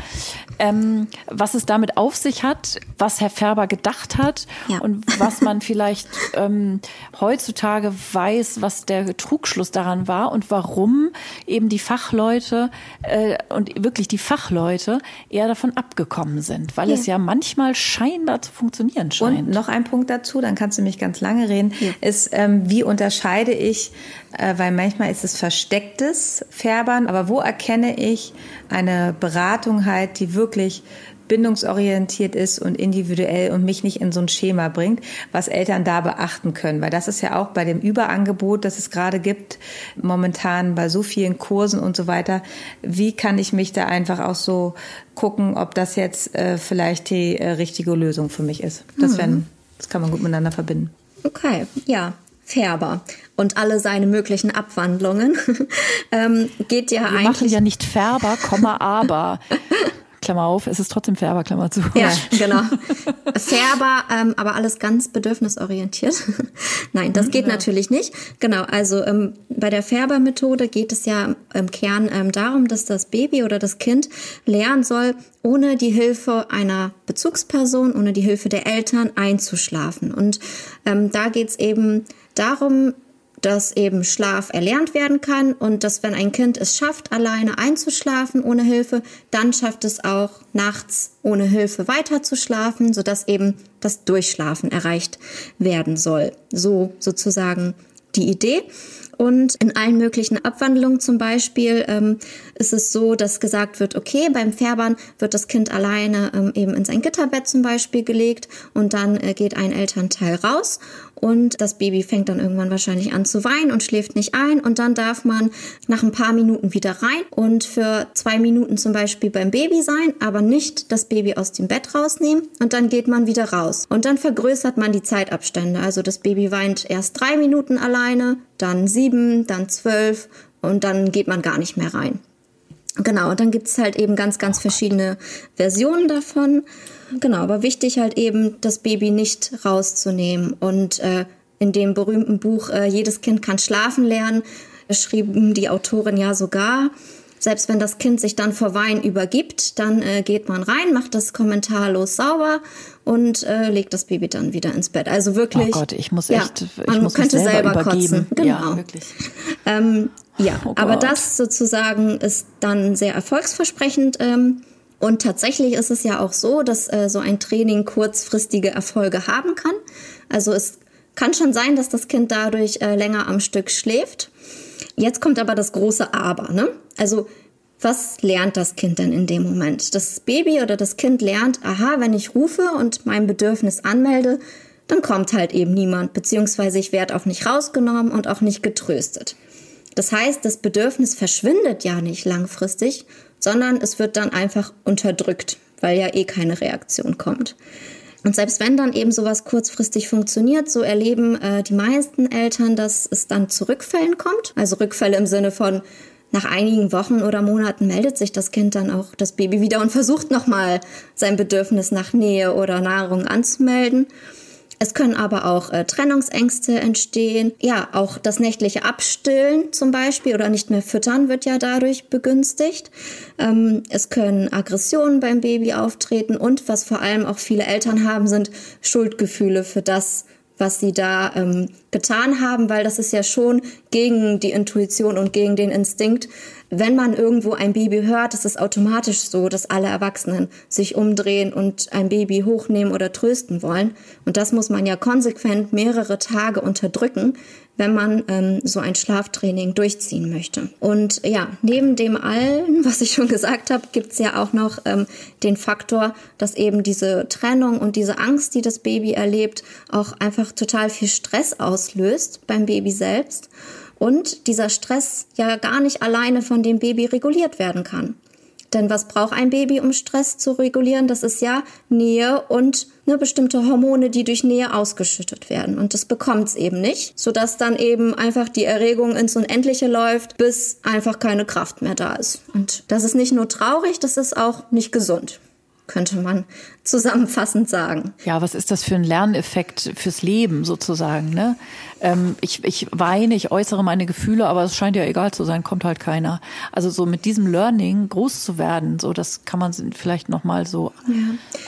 ähm, was es damit auf sich hat, was Herr Färber gedacht hat ja. und was man vielleicht ähm, heutzutage weiß, was der Trugschluss daran war und warum eben die Fachleute äh, und wirklich die Fachleute eher davon abgekommen sind, weil ja. es ja manchmal scheinbar zu funktionieren scheint. Und noch ein Punkt dazu, dann kannst du mich ganz lange reden, ja. ist, ähm, wie unterscheide ich, äh, weil manchmal ist es verstecktes Färbern, aber wo erkenne ich eine Beratung halt, die wirklich bindungsorientiert ist und individuell und mich nicht in so ein Schema bringt, was Eltern da beachten können. Weil das ist ja auch bei dem Überangebot, das es gerade gibt, momentan bei so vielen Kursen und so weiter. Wie kann ich mich da einfach auch so gucken, ob das jetzt äh, vielleicht die äh, richtige Lösung für mich ist? Das, mhm. werden, das kann man gut miteinander verbinden. Okay, ja. Färber und alle seine möglichen Abwandlungen ähm, geht ja Wir eigentlich. machen ja nicht Färber, Komma, aber. Klammer auf, es ist trotzdem Färber, Klammer zu. Ja, genau. Färber, ähm, aber alles ganz bedürfnisorientiert. Nein, das geht ja. natürlich nicht. Genau, also ähm, bei der Färbermethode geht es ja im Kern ähm, darum, dass das Baby oder das Kind lernen soll, ohne die Hilfe einer Bezugsperson, ohne die Hilfe der Eltern einzuschlafen. Und ähm, da geht es eben darum, dass eben Schlaf erlernt werden kann und dass wenn ein Kind es schafft, alleine einzuschlafen ohne Hilfe, dann schafft es auch nachts ohne Hilfe weiter zu schlafen, sodass eben das Durchschlafen erreicht werden soll. So sozusagen die Idee. Und in allen möglichen Abwandlungen zum Beispiel ähm, ist es so, dass gesagt wird, okay, beim Färbern wird das Kind alleine ähm, eben in sein Gitterbett zum Beispiel gelegt und dann äh, geht ein Elternteil raus und das Baby fängt dann irgendwann wahrscheinlich an zu weinen und schläft nicht ein und dann darf man nach ein paar Minuten wieder rein und für zwei Minuten zum Beispiel beim Baby sein, aber nicht das Baby aus dem Bett rausnehmen und dann geht man wieder raus und dann vergrößert man die Zeitabstände. Also das Baby weint erst drei Minuten alleine, dann sieben, dann zwölf und dann geht man gar nicht mehr rein. Genau, und dann gibt es halt eben ganz, ganz verschiedene Versionen davon. Genau, aber wichtig halt eben, das Baby nicht rauszunehmen. Und äh, in dem berühmten Buch äh, Jedes Kind kann schlafen lernen, schrieben die Autorin ja sogar, selbst wenn das Kind sich dann vor Wein übergibt, dann äh, geht man rein, macht das kommentarlos sauber und äh, legt das Baby dann wieder ins Bett. Also wirklich. Oh Gott, ich muss echt, ja, ich man muss könnte selber, selber übergeben. kotzen. Genau. Ja, wirklich. Ähm, ja, oh aber das sozusagen ist dann sehr erfolgsversprechend. Ähm, und tatsächlich ist es ja auch so, dass äh, so ein Training kurzfristige Erfolge haben kann. Also es kann schon sein, dass das Kind dadurch äh, länger am Stück schläft. Jetzt kommt aber das große Aber. Ne? Also was lernt das Kind denn in dem Moment? Das Baby oder das Kind lernt, aha, wenn ich rufe und mein Bedürfnis anmelde, dann kommt halt eben niemand, beziehungsweise ich werde auch nicht rausgenommen und auch nicht getröstet. Das heißt, das Bedürfnis verschwindet ja nicht langfristig, sondern es wird dann einfach unterdrückt, weil ja eh keine Reaktion kommt. Und selbst wenn dann eben sowas kurzfristig funktioniert, so erleben äh, die meisten Eltern, dass es dann zu Rückfällen kommt. Also Rückfälle im Sinne von nach einigen Wochen oder Monaten meldet sich das Kind dann auch das Baby wieder und versucht nochmal sein Bedürfnis nach Nähe oder Nahrung anzumelden. Es können aber auch äh, Trennungsängste entstehen. Ja, auch das nächtliche Abstillen zum Beispiel oder nicht mehr füttern wird ja dadurch begünstigt. Ähm, es können Aggressionen beim Baby auftreten und was vor allem auch viele Eltern haben, sind Schuldgefühle für das, was sie da ähm, getan haben, weil das ist ja schon gegen die Intuition und gegen den Instinkt, wenn man irgendwo ein Baby hört, ist es automatisch so, dass alle Erwachsenen sich umdrehen und ein Baby hochnehmen oder trösten wollen. Und das muss man ja konsequent mehrere Tage unterdrücken, wenn man ähm, so ein Schlaftraining durchziehen möchte. Und ja, neben dem allen, was ich schon gesagt habe, gibt's ja auch noch ähm, den Faktor, dass eben diese Trennung und diese Angst, die das Baby erlebt, auch einfach total viel Stress auslöst beim Baby selbst und dieser Stress ja gar nicht alleine von dem Baby reguliert werden kann. Denn was braucht ein Baby, um Stress zu regulieren? Das ist ja Nähe und eine bestimmte Hormone, die durch Nähe ausgeschüttet werden. Und das bekommt es eben nicht, sodass dann eben einfach die Erregung ins Unendliche läuft, bis einfach keine Kraft mehr da ist. Und das ist nicht nur traurig, das ist auch nicht gesund. könnte man zusammenfassend sagen. Ja, was ist das für ein Lerneffekt fürs Leben sozusagen? Ne? Ähm, ich, ich weine, ich äußere meine Gefühle, aber es scheint ja egal zu sein, kommt halt keiner. Also so mit diesem Learning groß zu werden, so das kann man vielleicht noch mal so ja.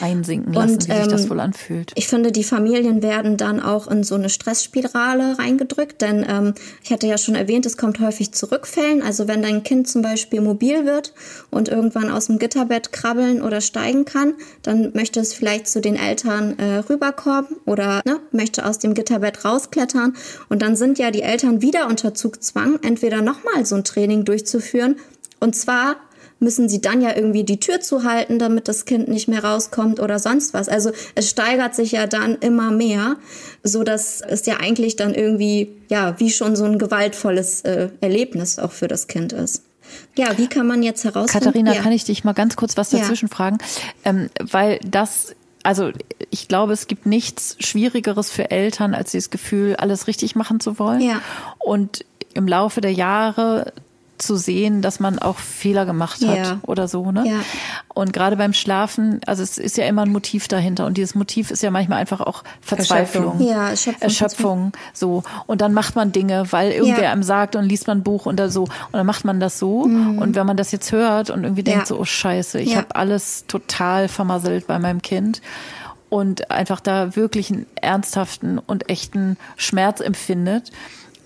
einsinken lassen, Und, wie sich das ähm, wohl anfühlt. Ich finde, die Familien werden dann auch in so eine Stressspirale reingedrückt, denn ähm, ich hatte ja schon erwähnt, es kommt häufig zu Rückfällen. Also wenn dein Kind zum Beispiel mobil wird und irgendwann aus dem Gitterbett krabbeln oder steigen kann, dann möchte es vielleicht zu den Eltern äh, rüberkommen oder ne, möchte aus dem Gitterbett rausklettern und dann sind ja die Eltern wieder unter Zugzwang, entweder nochmal so ein Training durchzuführen. Und zwar müssen sie dann ja irgendwie die Tür zuhalten, damit das Kind nicht mehr rauskommt oder sonst was. Also es steigert sich ja dann immer mehr, so dass es ja eigentlich dann irgendwie ja wie schon so ein gewaltvolles äh, Erlebnis auch für das Kind ist. Ja, wie kann man jetzt herausfinden? Katharina, ja. kann ich dich mal ganz kurz was dazwischen ja. fragen? Ähm, weil das also ich glaube, es gibt nichts Schwierigeres für Eltern, als dieses Gefühl, alles richtig machen zu wollen. Ja. Und im Laufe der Jahre zu sehen, dass man auch Fehler gemacht hat ja. oder so, ne? Ja. Und gerade beim Schlafen, also es ist ja immer ein Motiv dahinter und dieses Motiv ist ja manchmal einfach auch Verzweiflung, ja, Erschöpfung, Erschöpfung so und dann macht man Dinge, weil irgendwer ja. einem sagt und liest man ein Buch und da so und dann macht man das so mhm. und wenn man das jetzt hört und irgendwie denkt so, oh Scheiße, ich habe alles total vermasselt bei meinem Kind und einfach da wirklich einen ernsthaften und echten Schmerz empfindet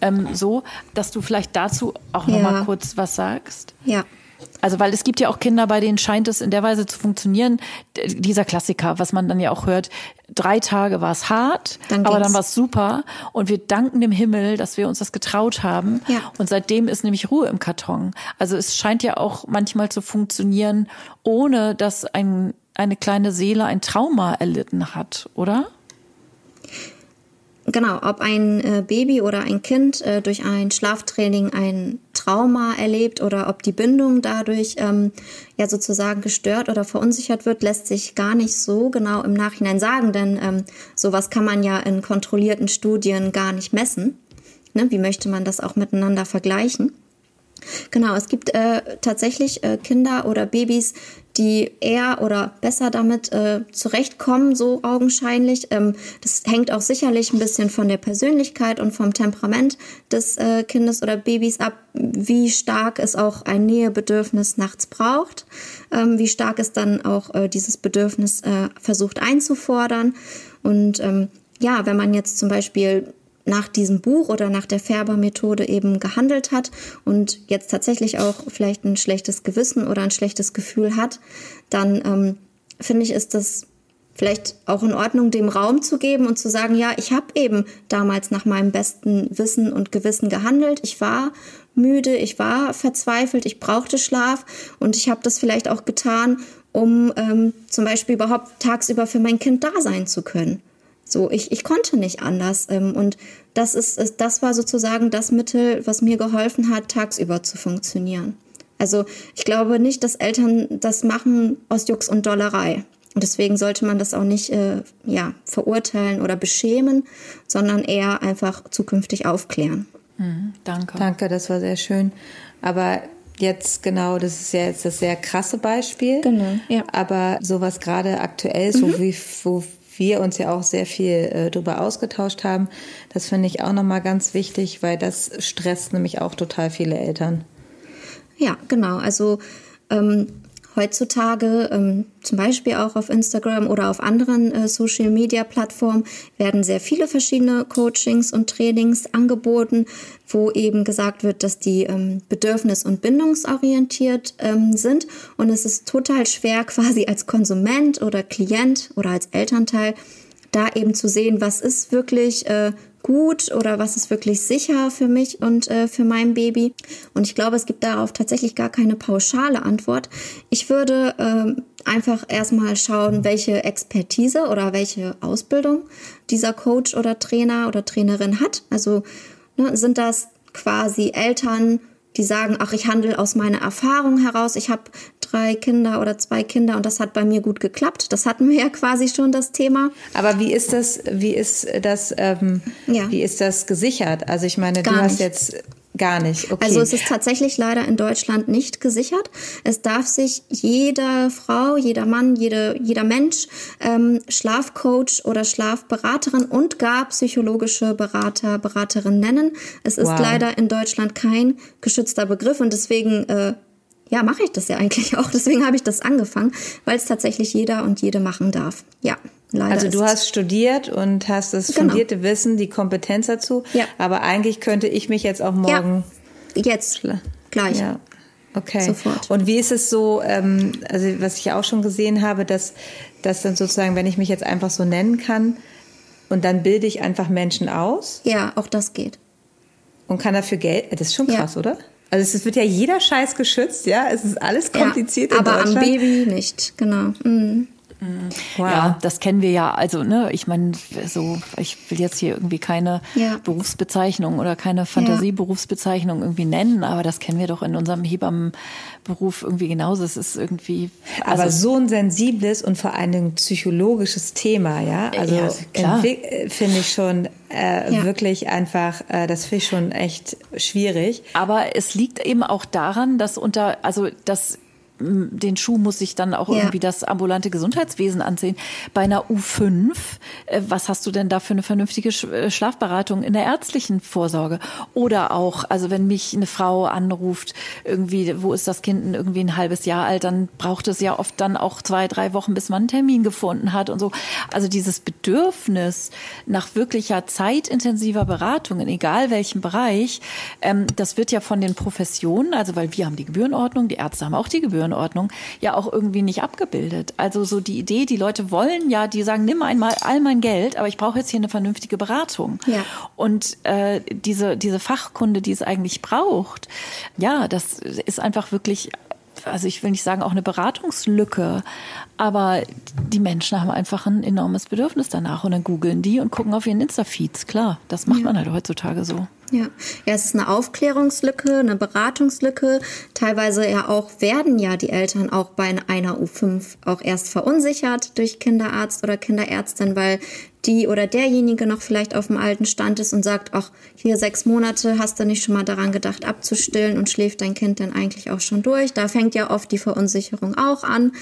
ähm, so, dass du vielleicht dazu auch noch ja. mal kurz was sagst. Ja. Also, weil es gibt ja auch Kinder, bei denen scheint es in der Weise zu funktionieren. Dieser Klassiker, was man dann ja auch hört. Drei Tage war es hart, dann aber dann war es super. Und wir danken dem Himmel, dass wir uns das getraut haben. Ja. Und seitdem ist nämlich Ruhe im Karton. Also es scheint ja auch manchmal zu funktionieren, ohne dass ein, eine kleine Seele ein Trauma erlitten hat, oder? Genau, ob ein äh, Baby oder ein Kind äh, durch ein Schlaftraining ein Trauma erlebt oder ob die Bindung dadurch ähm, ja sozusagen gestört oder verunsichert wird, lässt sich gar nicht so genau im Nachhinein sagen, denn ähm, sowas kann man ja in kontrollierten Studien gar nicht messen. Ne? Wie möchte man das auch miteinander vergleichen? Genau, es gibt äh, tatsächlich äh, Kinder oder Babys, die eher oder besser damit äh, zurechtkommen, so augenscheinlich. Ähm, das hängt auch sicherlich ein bisschen von der Persönlichkeit und vom Temperament des äh, Kindes oder Babys ab, wie stark es auch ein Nähebedürfnis nachts braucht, ähm, wie stark es dann auch äh, dieses Bedürfnis äh, versucht einzufordern. Und ähm, ja, wenn man jetzt zum Beispiel nach diesem Buch oder nach der Färbermethode eben gehandelt hat und jetzt tatsächlich auch vielleicht ein schlechtes Gewissen oder ein schlechtes Gefühl hat, dann ähm, finde ich, ist das vielleicht auch in Ordnung, dem Raum zu geben und zu sagen, ja, ich habe eben damals nach meinem besten Wissen und Gewissen gehandelt. Ich war müde, ich war verzweifelt, ich brauchte Schlaf und ich habe das vielleicht auch getan, um ähm, zum Beispiel überhaupt tagsüber für mein Kind da sein zu können. So, ich, ich konnte nicht anders. Ähm, und das ist, das war sozusagen das Mittel, was mir geholfen hat, tagsüber zu funktionieren. Also ich glaube nicht, dass Eltern das machen aus Jux und Dollerei. Und deswegen sollte man das auch nicht äh, ja, verurteilen oder beschämen, sondern eher einfach zukünftig aufklären. Mhm, danke. Danke, das war sehr schön. Aber jetzt genau, das ist ja jetzt das sehr krasse Beispiel. Genau, ja. Aber sowas gerade aktuell, so mhm. wie wo wir uns ja auch sehr viel äh, darüber ausgetauscht haben. Das finde ich auch nochmal ganz wichtig, weil das stresst nämlich auch total viele Eltern. Ja, genau. Also ähm, heutzutage, ähm, zum Beispiel auch auf Instagram oder auf anderen äh, Social-Media-Plattformen, werden sehr viele verschiedene Coachings und Trainings angeboten, wo eben gesagt wird, dass die ähm, bedürfnis- und bindungsorientiert ähm, sind. Und es ist total schwer, quasi als Konsument oder Klient oder als Elternteil da eben zu sehen, was ist wirklich äh, gut oder was ist wirklich sicher für mich und äh, für mein Baby. Und ich glaube, es gibt darauf tatsächlich gar keine pauschale Antwort. Ich würde äh, einfach erstmal schauen, welche Expertise oder welche Ausbildung dieser Coach oder Trainer oder Trainerin hat. Also ne, sind das quasi Eltern, die sagen, ach, ich handle aus meiner Erfahrung heraus. Ich habe drei Kinder oder zwei Kinder und das hat bei mir gut geklappt. Das hatten wir ja quasi schon das Thema. Aber wie ist das, wie ist das, ähm, ja. wie ist das gesichert? Also ich meine, Gar du hast nicht. jetzt Gar nicht, okay. Also es ist tatsächlich leider in Deutschland nicht gesichert. Es darf sich jede Frau, jeder Mann, jede, jeder Mensch ähm, Schlafcoach oder Schlafberaterin und gar psychologische Berater, Beraterin nennen. Es ist Wow. leider in Deutschland kein geschützter Begriff und deswegen äh, ja, mache ich das ja eigentlich auch. Deswegen habe ich das angefangen, weil es tatsächlich jeder und jede machen darf. Ja, leider. Also du hast studiert und hast das Genau. fundierte Wissen, die Kompetenz dazu. Ja. Aber eigentlich könnte ich mich jetzt auch morgen. jetzt gleich. Ja. Okay. Sofort. Und wie ist es so, ähm, also was ich auch schon gesehen habe, dass, dass dann sozusagen, wenn ich mich jetzt einfach so nennen kann und dann bilde ich einfach Menschen aus Ja, auch das geht. und kann dafür Geld, das ist schon Ja. krass, oder? Also es wird ja jeder Scheiß geschützt, ja? Es ist alles kompliziert ja, aber am. Baby nicht, genau. Mhm. Wow. Ja, das kennen wir ja. Also, ne, ich meine, so, ich will jetzt hier irgendwie keine Ja. Berufsbezeichnung oder keine Fantasieberufsbezeichnung irgendwie nennen, aber das kennen wir doch in unserem Hebammenberuf irgendwie genauso. Es ist irgendwie, Aber also, so ein sensibles und vor allen Dingen psychologisches Thema, ja? Also Ja, klar. äh, finde ich schon äh, Ja. wirklich einfach, äh, das finde ich schon echt schwierig. aber es liegt eben auch daran, dass unter, also, dass den Schuh muss sich dann auch Ja. irgendwie das ambulante Gesundheitswesen ansehen. Bei einer U5, äh, was hast du denn da für eine vernünftige äh, Schlafberatung in der ärztlichen Vorsorge? Oder auch, also wenn mich eine Frau anruft, irgendwie, wo ist das Kind irgendwie ein halbes Jahr alt, dann braucht es ja oft dann auch zwei, drei Wochen, bis man einen Termin gefunden hat und so. Also dieses Bedürfnis nach wirklicher zeitintensiver Beratung in egal welchem Bereich, ähm, das wird ja von den Professionen, also weil wir haben die Gebührenordnung, die Ärzte haben auch die Gebührenordnung, ja auch irgendwie nicht abgebildet. Also so die Idee, die Leute wollen ja, die sagen, nimm einmal all mein Geld, aber ich brauche jetzt hier eine vernünftige Beratung. Ja. Und äh, diese, diese Fachkunde, die es eigentlich braucht, ja, das ist einfach wirklich, also ich will nicht sagen auch eine Beratungslücke, aber die Menschen haben einfach ein enormes Bedürfnis danach und dann googeln die und gucken auf ihren Insta-Feeds. Klar, das macht man halt heutzutage so. Ja. ja, es ist eine Aufklärungslücke, eine Beratungslücke. Teilweise ja auch werden ja die Eltern auch bei einer U5 auch erst verunsichert durch Kinderarzt oder Kinderärztin, weil die oder derjenige noch vielleicht auf dem alten Stand ist und sagt, ach, hier sechs Monate hast du nicht schon mal daran gedacht abzustillen und schläft dein Kind dann eigentlich auch schon durch. Da fängt ja oft die Verunsicherung auch an.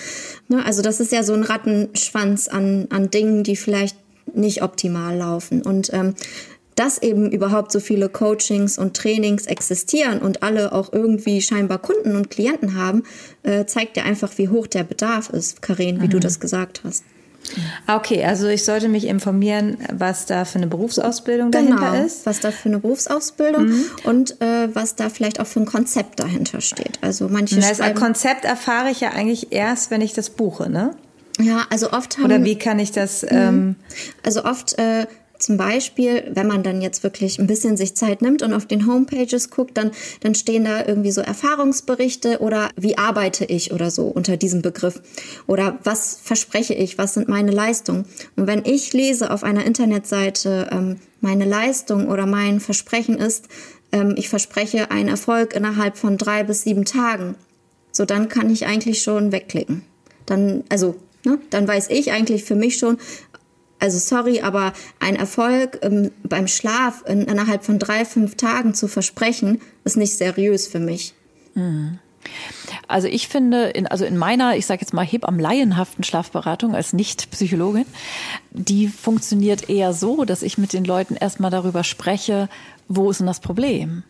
Ne? Also das ist ja so ein Rattenschwanz an, an Dingen, die vielleicht nicht optimal laufen. Und ähm, dass eben überhaupt so viele Coachings und Trainings existieren und alle auch irgendwie scheinbar Kunden und Klienten haben, äh, zeigt ja einfach, wie hoch der Bedarf ist, Karin, wie du das gesagt hast. Ah, Okay, also ich sollte mich informieren, was da für eine Berufsausbildung dahinter genau, ist. was da für eine Berufsausbildung und äh, was da vielleicht auch für ein Konzept dahinter steht. Also manche das schreiben, Konzept erfahre ich ja eigentlich erst, wenn ich das buche, ne? ja, also oft haben Oder wie kann ich das? Ähm, Also oft äh, zum Beispiel, wenn man dann jetzt wirklich ein bisschen sich Zeit nimmt und auf den Homepages guckt, dann, dann stehen da irgendwie so Erfahrungsberichte oder wie arbeite ich oder so unter diesem Begriff. Oder was verspreche ich, was sind meine Leistungen. Und wenn ich lese auf einer Internetseite, ähm, meine Leistung oder mein Versprechen ist, ähm, ich verspreche einen Erfolg innerhalb von drei bis sieben Tagen, so dann kann ich eigentlich schon wegklicken. Dann, also, ne, dann weiß ich eigentlich für mich schon, also sorry, aber ein Erfolg ähm, beim Schlaf in, innerhalb von drei, fünf Tagen zu versprechen, ist nicht seriös für mich. Also ich finde, in, also in meiner, ich sage jetzt mal hebammenlaienhaften Schlafberatung als Nicht-Psychologin, die funktioniert eher so, dass ich mit den Leuten erstmal darüber spreche, wo ist denn das Problem?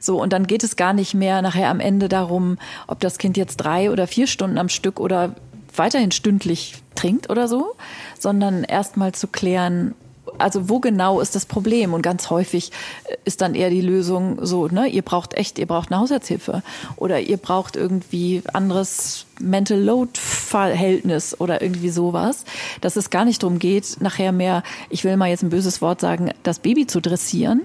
So, und dann geht es gar nicht mehr nachher am Ende darum, ob das Kind jetzt drei oder vier Stunden am Stück oder weiterhin stündlich trinkt oder so, sondern erstmal zu klären, also wo genau ist das Problem? Und ganz häufig ist dann eher die Lösung so, ne, ihr braucht echt, ihr braucht eine Haushaltshilfe oder ihr braucht irgendwie anderes Mental Load Verhältnis oder irgendwie sowas, dass es gar nicht darum geht, nachher mehr, ich will mal jetzt ein böses Wort sagen, das Baby zu dressieren,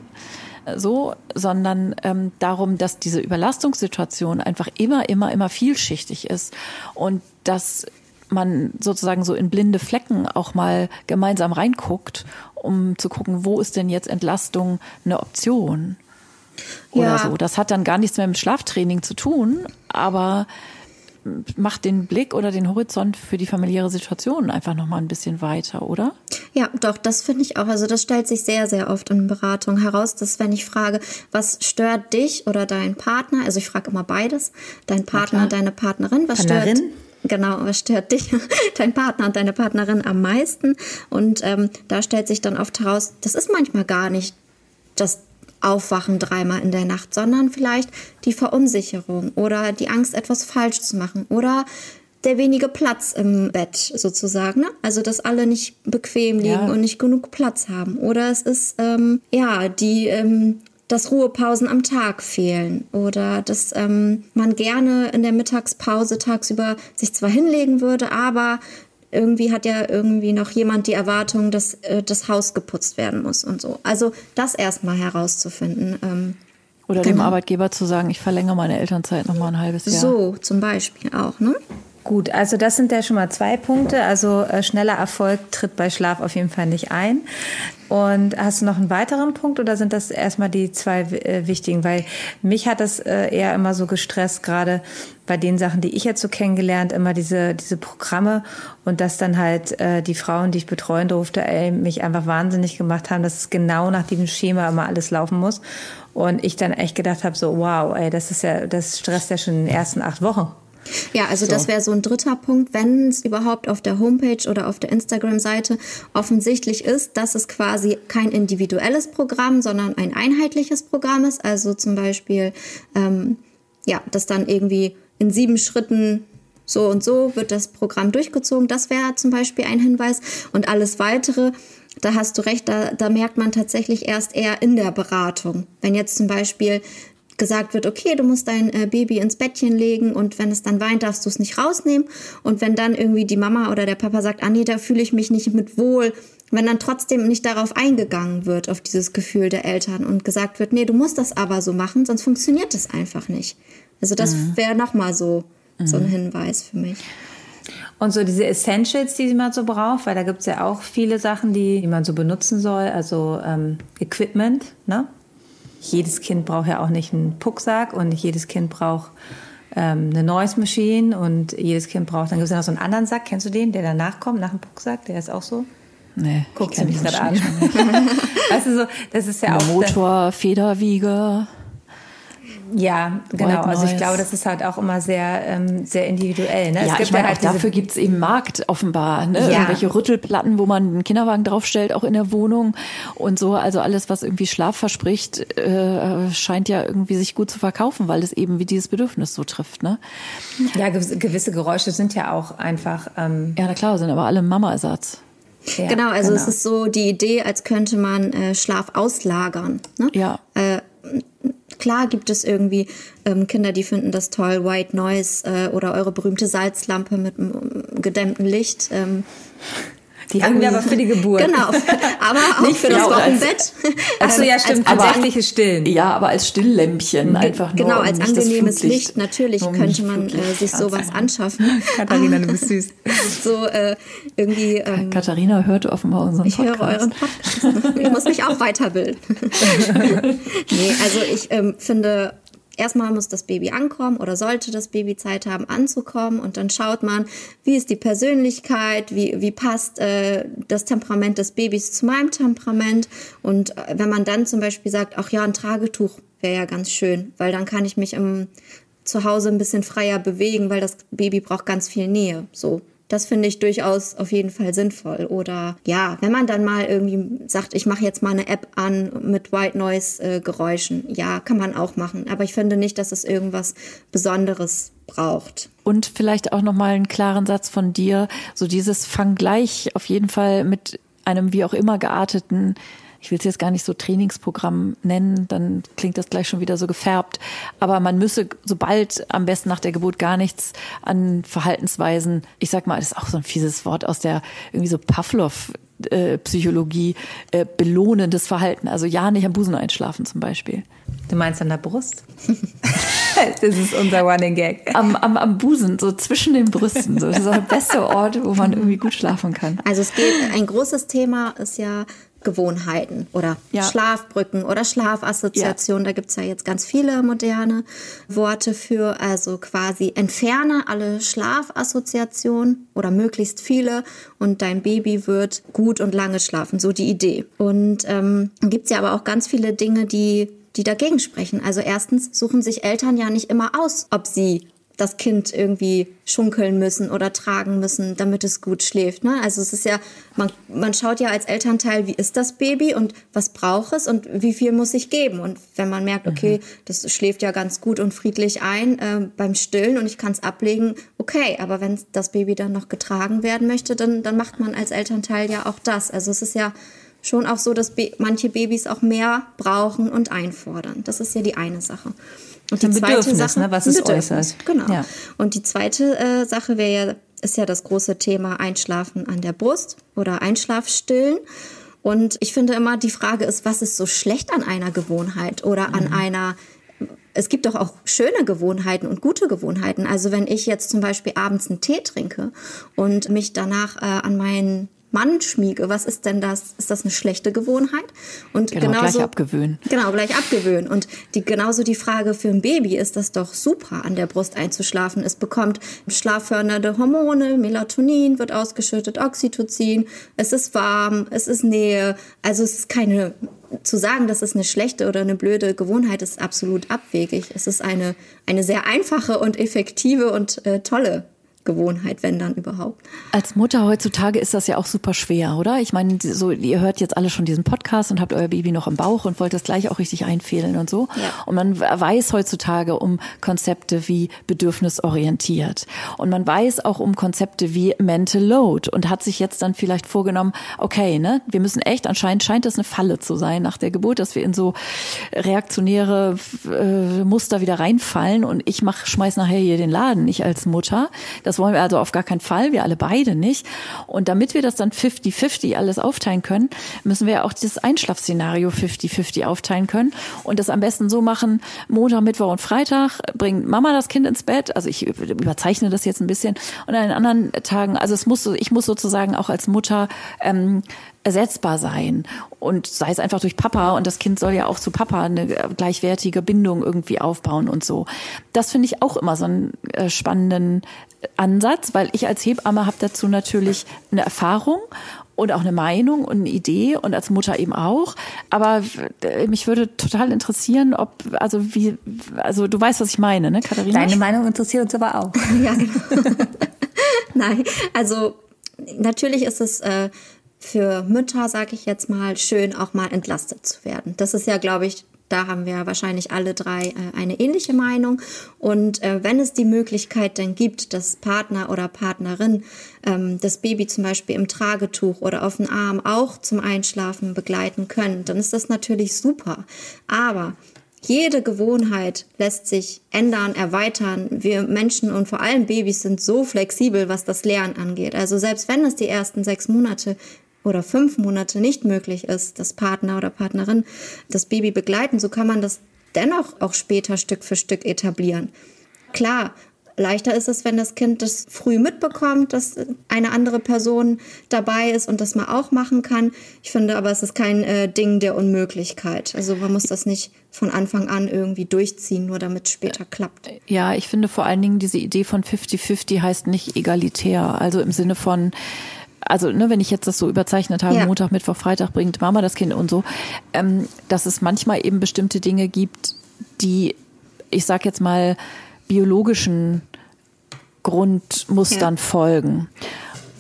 so, sondern ähm, darum, dass diese Überlastungssituation einfach immer, immer, immer vielschichtig ist und dass man sozusagen so in blinde Flecken auch mal gemeinsam reinguckt, um zu gucken, wo ist denn jetzt Entlastung eine Option oder Ja. so. Das hat dann gar nichts mehr mit Schlaftraining zu tun, aber macht den Blick oder den Horizont für die familiäre Situation einfach noch mal ein bisschen weiter, oder? Ja, doch, das finde ich auch. Also das stellt sich sehr, sehr oft in Beratung heraus, dass wenn ich frage, was stört dich oder deinen Partner, also ich frage immer beides, dein Partner, deine Partnerin, was Partnerin? stört Genau, was stört dich, dein Partner und deine Partnerin am meisten? Und ähm, da stellt sich dann oft heraus, das ist manchmal gar nicht das Aufwachen dreimal in der Nacht, sondern vielleicht die Verunsicherung oder die Angst, etwas falsch zu machen oder der wenige Platz im Bett sozusagen. Ne? Also, dass alle nicht bequem liegen Ja. und nicht genug Platz haben. Oder es ist, ähm, ja, die, ähm, dass Ruhepausen am Tag fehlen oder dass ähm, man gerne in der Mittagspause tagsüber sich zwar hinlegen würde, aber irgendwie hat ja irgendwie noch jemand die Erwartung, dass äh, das Haus geputzt werden muss und so. Also das erstmal herauszufinden. Ähm, Oder dem Genau. Arbeitgeber zu sagen, ich verlängere meine Elternzeit noch mal ein halbes Jahr. So zum Beispiel auch, ne? Gut, also das sind ja schon mal zwei Punkte. Also äh, schneller Erfolg tritt bei Schlaf auf jeden Fall nicht ein. Und hast du noch einen weiteren Punkt oder sind das erstmal die zwei äh, wichtigen? Weil mich hat das äh, eher immer so gestresst, gerade bei den Sachen, die ich jetzt so kennengelernt, immer diese, diese Programme und dass dann halt äh, die Frauen, die ich betreuen durfte, ey, mich einfach wahnsinnig gemacht haben, dass es genau nach diesem Schema immer alles laufen muss. Und ich dann echt gedacht habe, so wow, ey, das ist ja, das stresst ja schon in den ersten acht Wochen. Ja, also das wäre so ein dritter Punkt, wenn es überhaupt auf der Homepage oder auf der Instagram-Seite offensichtlich ist, dass es quasi kein individuelles Programm, sondern ein einheitliches Programm ist. Also zum Beispiel, ähm, ja, dass dann irgendwie in sieben Schritten so und so wird das Programm durchgezogen. Das wäre zum Beispiel ein Hinweis. Und alles weitere, da hast du recht, da, da merkt man tatsächlich erst eher in der Beratung. Wenn jetzt zum Beispiel gesagt wird, okay, du musst dein äh, Baby ins Bettchen legen und wenn es dann weint, darfst du es nicht rausnehmen. Und wenn dann irgendwie die Mama oder der Papa sagt, ah nee, da fühle ich mich nicht mit wohl, wenn dann trotzdem nicht darauf eingegangen wird, auf dieses Gefühl der Eltern und gesagt wird, nee, du musst das aber so machen, sonst funktioniert das einfach nicht. Also das wäre nochmal so, so ein Hinweis für mich. Und so diese Essentials, die man so braucht, weil da gibt's ja auch viele Sachen, die, die man so benutzen soll, also ähm, Equipment. Ne? Jedes Kind braucht ja auch nicht einen Pucksack und nicht jedes Kind braucht ähm, eine Noise Machine und jedes Kind braucht, dann gibt's ja noch so einen anderen Sack, kennst du den, der danach kommt, nach dem Pucksack, der ist auch so? Nee, sie kenn mich gerade an. Weißt du so, das ist ja auch... Motor, Federwieger. Ja, genau. Also ich glaube, das ist halt auch immer sehr, ähm, sehr individuell. Ne? Ja, ich meine, auch diese- dafür gibt's eben Markt offenbar. Ne? Ja. Irgendwelche Rüttelplatten, wo man einen Kinderwagen draufstellt, auch in der Wohnung und so. Also alles, was irgendwie Schlaf verspricht, äh, scheint ja irgendwie sich gut zu verkaufen, weil es eben wie dieses Bedürfnis so trifft. Ne? Ja, gewisse- Geräusche sind ja auch einfach. Ähm, Ja, na klar, sind aber alle Mama-Ersatz. ja, genau, also es ist so die Idee, als könnte man äh, Schlaf auslagern. Ne? Ja. Äh, klar gibt es irgendwie ähm, Kinder, die finden das toll, White Noise äh, oder eure berühmte Salzlampe mit gedämmtem Licht. Ähm, Die haben wir aber für die Geburt. Genau, aber auch Nicht für das Wochenbett. Achso, ja, stimmt. als- Tatsächliches Stillen. Ja, aber als Stilllämpchen einfach nur. Genau, um als das angenehmes Licht. Natürlich um könnte man äh, sich sowas anschaffen. Katharina, du bist süß. So äh, irgendwie. Ähm, Katharina hört offenbar unseren Ich höre Podcast. euren Podcast. Ich muss mich auch weiterbilden. nee, also ich ähm, finde, erstmal muss das Baby ankommen oder sollte das Baby Zeit haben anzukommen und dann schaut man, wie ist die Persönlichkeit, wie, wie passt äh, das Temperament des Babys zu meinem Temperament und äh, wenn man dann zum Beispiel sagt, ach ja, ein Tragetuch wäre ja ganz schön, weil dann kann ich mich im zu Hause ein bisschen freier bewegen, weil das Baby braucht ganz viel Nähe. So. Das finde ich durchaus auf jeden Fall sinnvoll. Oder ja, wenn man dann mal irgendwie sagt, ich mache jetzt mal eine App an mit White Noise äh, Geräuschen, ja, kann man auch machen. Aber ich finde nicht, dass es irgendwas Besonderes braucht. Und vielleicht auch nochmal einen klaren Satz von dir, so dieses Fang gleich auf jeden Fall mit einem wie auch immer gearteten, ich will es jetzt gar nicht so Trainingsprogramm nennen, dann klingt das gleich schon wieder so gefärbt. Aber man müsse sobald am besten nach der Geburt gar nichts an Verhaltensweisen, ich sag mal, das ist auch so ein fieses Wort aus der irgendwie so Pavlov äh, Psychologie, äh, belohnendes Verhalten. Also ja, nicht am Busen einschlafen zum Beispiel. Du meinst an der Brust? das ist unser Running Gag. Am, am, am Busen, so zwischen den Brüsten. So. Das ist auch der beste Ort, wo man irgendwie gut schlafen kann. Also es geht, ein großes Thema ist ja Gewohnheiten oder Ja. Schlafbrücken oder Schlafassoziation. Da gibt's ja jetzt ganz viele moderne Worte für. Also quasi entferne alle Schlafassoziationen oder möglichst viele und dein Baby wird gut und lange schlafen. So die Idee. Und ähm, dann gibt's ja aber auch ganz viele Dinge, die, die dagegen sprechen. Also erstens suchen sich Eltern ja nicht immer aus, ob sie das Kind irgendwie schunkeln müssen oder tragen müssen, damit es gut schläft. Ne? Also es ist ja, man, man schaut ja als Elternteil, wie ist das Baby und was braucht es und wie viel muss ich geben. Und wenn man merkt, okay, das schläft ja ganz gut und friedlich ein äh, beim Stillen und ich kann es ablegen, okay. Aber wenn das Baby dann noch getragen werden möchte, dann, dann macht man als Elternteil ja auch das. Also es ist ja schon auch so, dass manche Babys auch mehr brauchen und einfordern. Das ist ja die eine Sache. Und Ein Bedürfnis, ne, was es äußert. Genau. Ja. Und die zweite äh, Sache wäre ja, ist ja das große Thema Einschlafen an der Brust oder Einschlafstillen. Und ich finde immer, die Frage ist, was ist so schlecht an einer Gewohnheit oder Mhm. an einer es gibt doch auch schöne Gewohnheiten und gute Gewohnheiten. Also wenn ich jetzt zum Beispiel abends einen Tee trinke und mich danach äh, an meinen Mann schmiege, was ist denn das? Ist das eine schlechte Gewohnheit? Und Genau, genauso, gleich abgewöhnen. Genau, gleich abgewöhnen. Und die, genauso die Frage für ein Baby ist das doch super, an der Brust einzuschlafen. Es bekommt schlaffördernde Hormone, Melatonin wird ausgeschüttet, Oxytocin, es ist warm, es ist Nähe. Also es ist keine, zu sagen, dass es eine schlechte oder eine blöde Gewohnheit ist, absolut abwegig. Es ist eine, eine sehr einfache und effektive und äh, tolle Gewohnheit, wenn dann überhaupt. Als Mutter heutzutage ist das ja auch super schwer, oder? Ich meine, so ihr hört jetzt alle schon diesen Podcast und habt euer Baby noch im Bauch und wollt das gleich auch richtig einfädeln und so. Ja. Und man weiß heutzutage um Konzepte wie bedürfnisorientiert und man weiß auch um Konzepte wie Mental Load und hat sich jetzt dann vielleicht vorgenommen, okay, ne, wir müssen echt anscheinend scheint das eine Falle zu sein nach der Geburt, dass wir in so reaktionäre äh, Muster wieder reinfallen und ich mach schmeiß nachher hier den Laden, ich als Mutter. Das wollen wir also auf gar keinen Fall, wir alle beide nicht. Und damit wir das dann 50-50 alles aufteilen können, müssen wir auch dieses Einschlafszenario 50-50 aufteilen können und das am besten so machen, Montag, Mittwoch und Freitag bringt Mama das Kind ins Bett, also ich überzeichne das jetzt ein bisschen und an den anderen Tagen, also es muss, ich muss sozusagen auch als Mutter ähm, ersetzbar sein und sei es einfach durch Papa und das Kind soll ja auch zu Papa eine gleichwertige Bindung irgendwie aufbauen und so. Das finde ich auch immer so einen äh, spannenden Ansatz, weil ich als Hebamme habe dazu natürlich eine Erfahrung und auch eine Meinung und eine Idee und als Mutter eben auch. Aber äh, mich würde total interessieren, ob, also wie, also du weißt, was ich meine, ne, Katharina? Deine Meinung interessiert uns aber auch. Ja, genau. Nein, also natürlich ist es äh, für Mütter, sage ich jetzt mal, schön, auch mal entlastet zu werden. Das ist ja, glaube ich, da haben wir wahrscheinlich alle drei äh, eine ähnliche Meinung. Und äh, wenn es die Möglichkeit dann gibt, dass Partner oder Partnerin ähm, das Baby zum Beispiel im Tragetuch oder auf dem Arm auch zum Einschlafen begleiten können, dann ist das natürlich super. Aber jede Gewohnheit lässt sich ändern, erweitern. Wir Menschen und vor allem Babys sind so flexibel, was das Lernen angeht. Also selbst wenn es die ersten sechs Monate oder fünf Monate nicht möglich ist, dass Partner oder Partnerin das Baby begleiten, so kann man das dennoch auch später Stück für Stück etablieren. Klar, leichter ist es, wenn das Kind das früh mitbekommt, dass eine andere Person dabei ist und das mal auch machen kann. Ich finde aber, es ist kein äh, Ding der Unmöglichkeit. Also man muss das nicht von Anfang an irgendwie durchziehen, nur damit es später klappt. Ja, ich finde vor allen Dingen diese Idee von 50-50 heißt nicht egalitär. Also im Sinne von, also ne, wenn ich jetzt das so überzeichnet habe, Ja. Montag, Mittwoch, Freitag bringt Mama das Kind und so, ähm, dass es manchmal eben bestimmte Dinge gibt, die, ich sag jetzt mal, biologischen Grundmustern Ja. folgen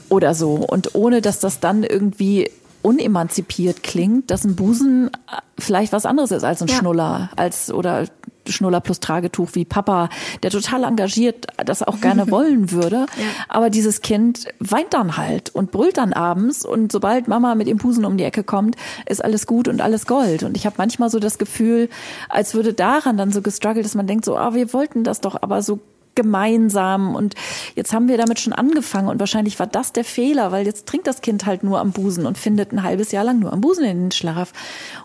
oder so. Und ohne dass das dann irgendwie unemanzipiert klingt, dass ein Busen äh, vielleicht was anderes ist als ein Ja. Schnuller, als oder Schnuller plus Tragetuch wie Papa, der total engagiert das auch gerne wollen würde. Aber dieses Kind weint dann halt und brüllt dann abends und sobald Mama mit dem Busen um die Ecke kommt, ist alles gut und alles Gold. Und ich habe manchmal so das Gefühl, als würde daran dann so gestruggelt, dass man denkt so, ah, wir wollten das doch aber so gemeinsam und jetzt haben wir damit schon angefangen und wahrscheinlich war das der Fehler, weil jetzt trinkt das Kind halt nur am Busen und findet ein halbes Jahr lang nur am Busen in den Schlaf.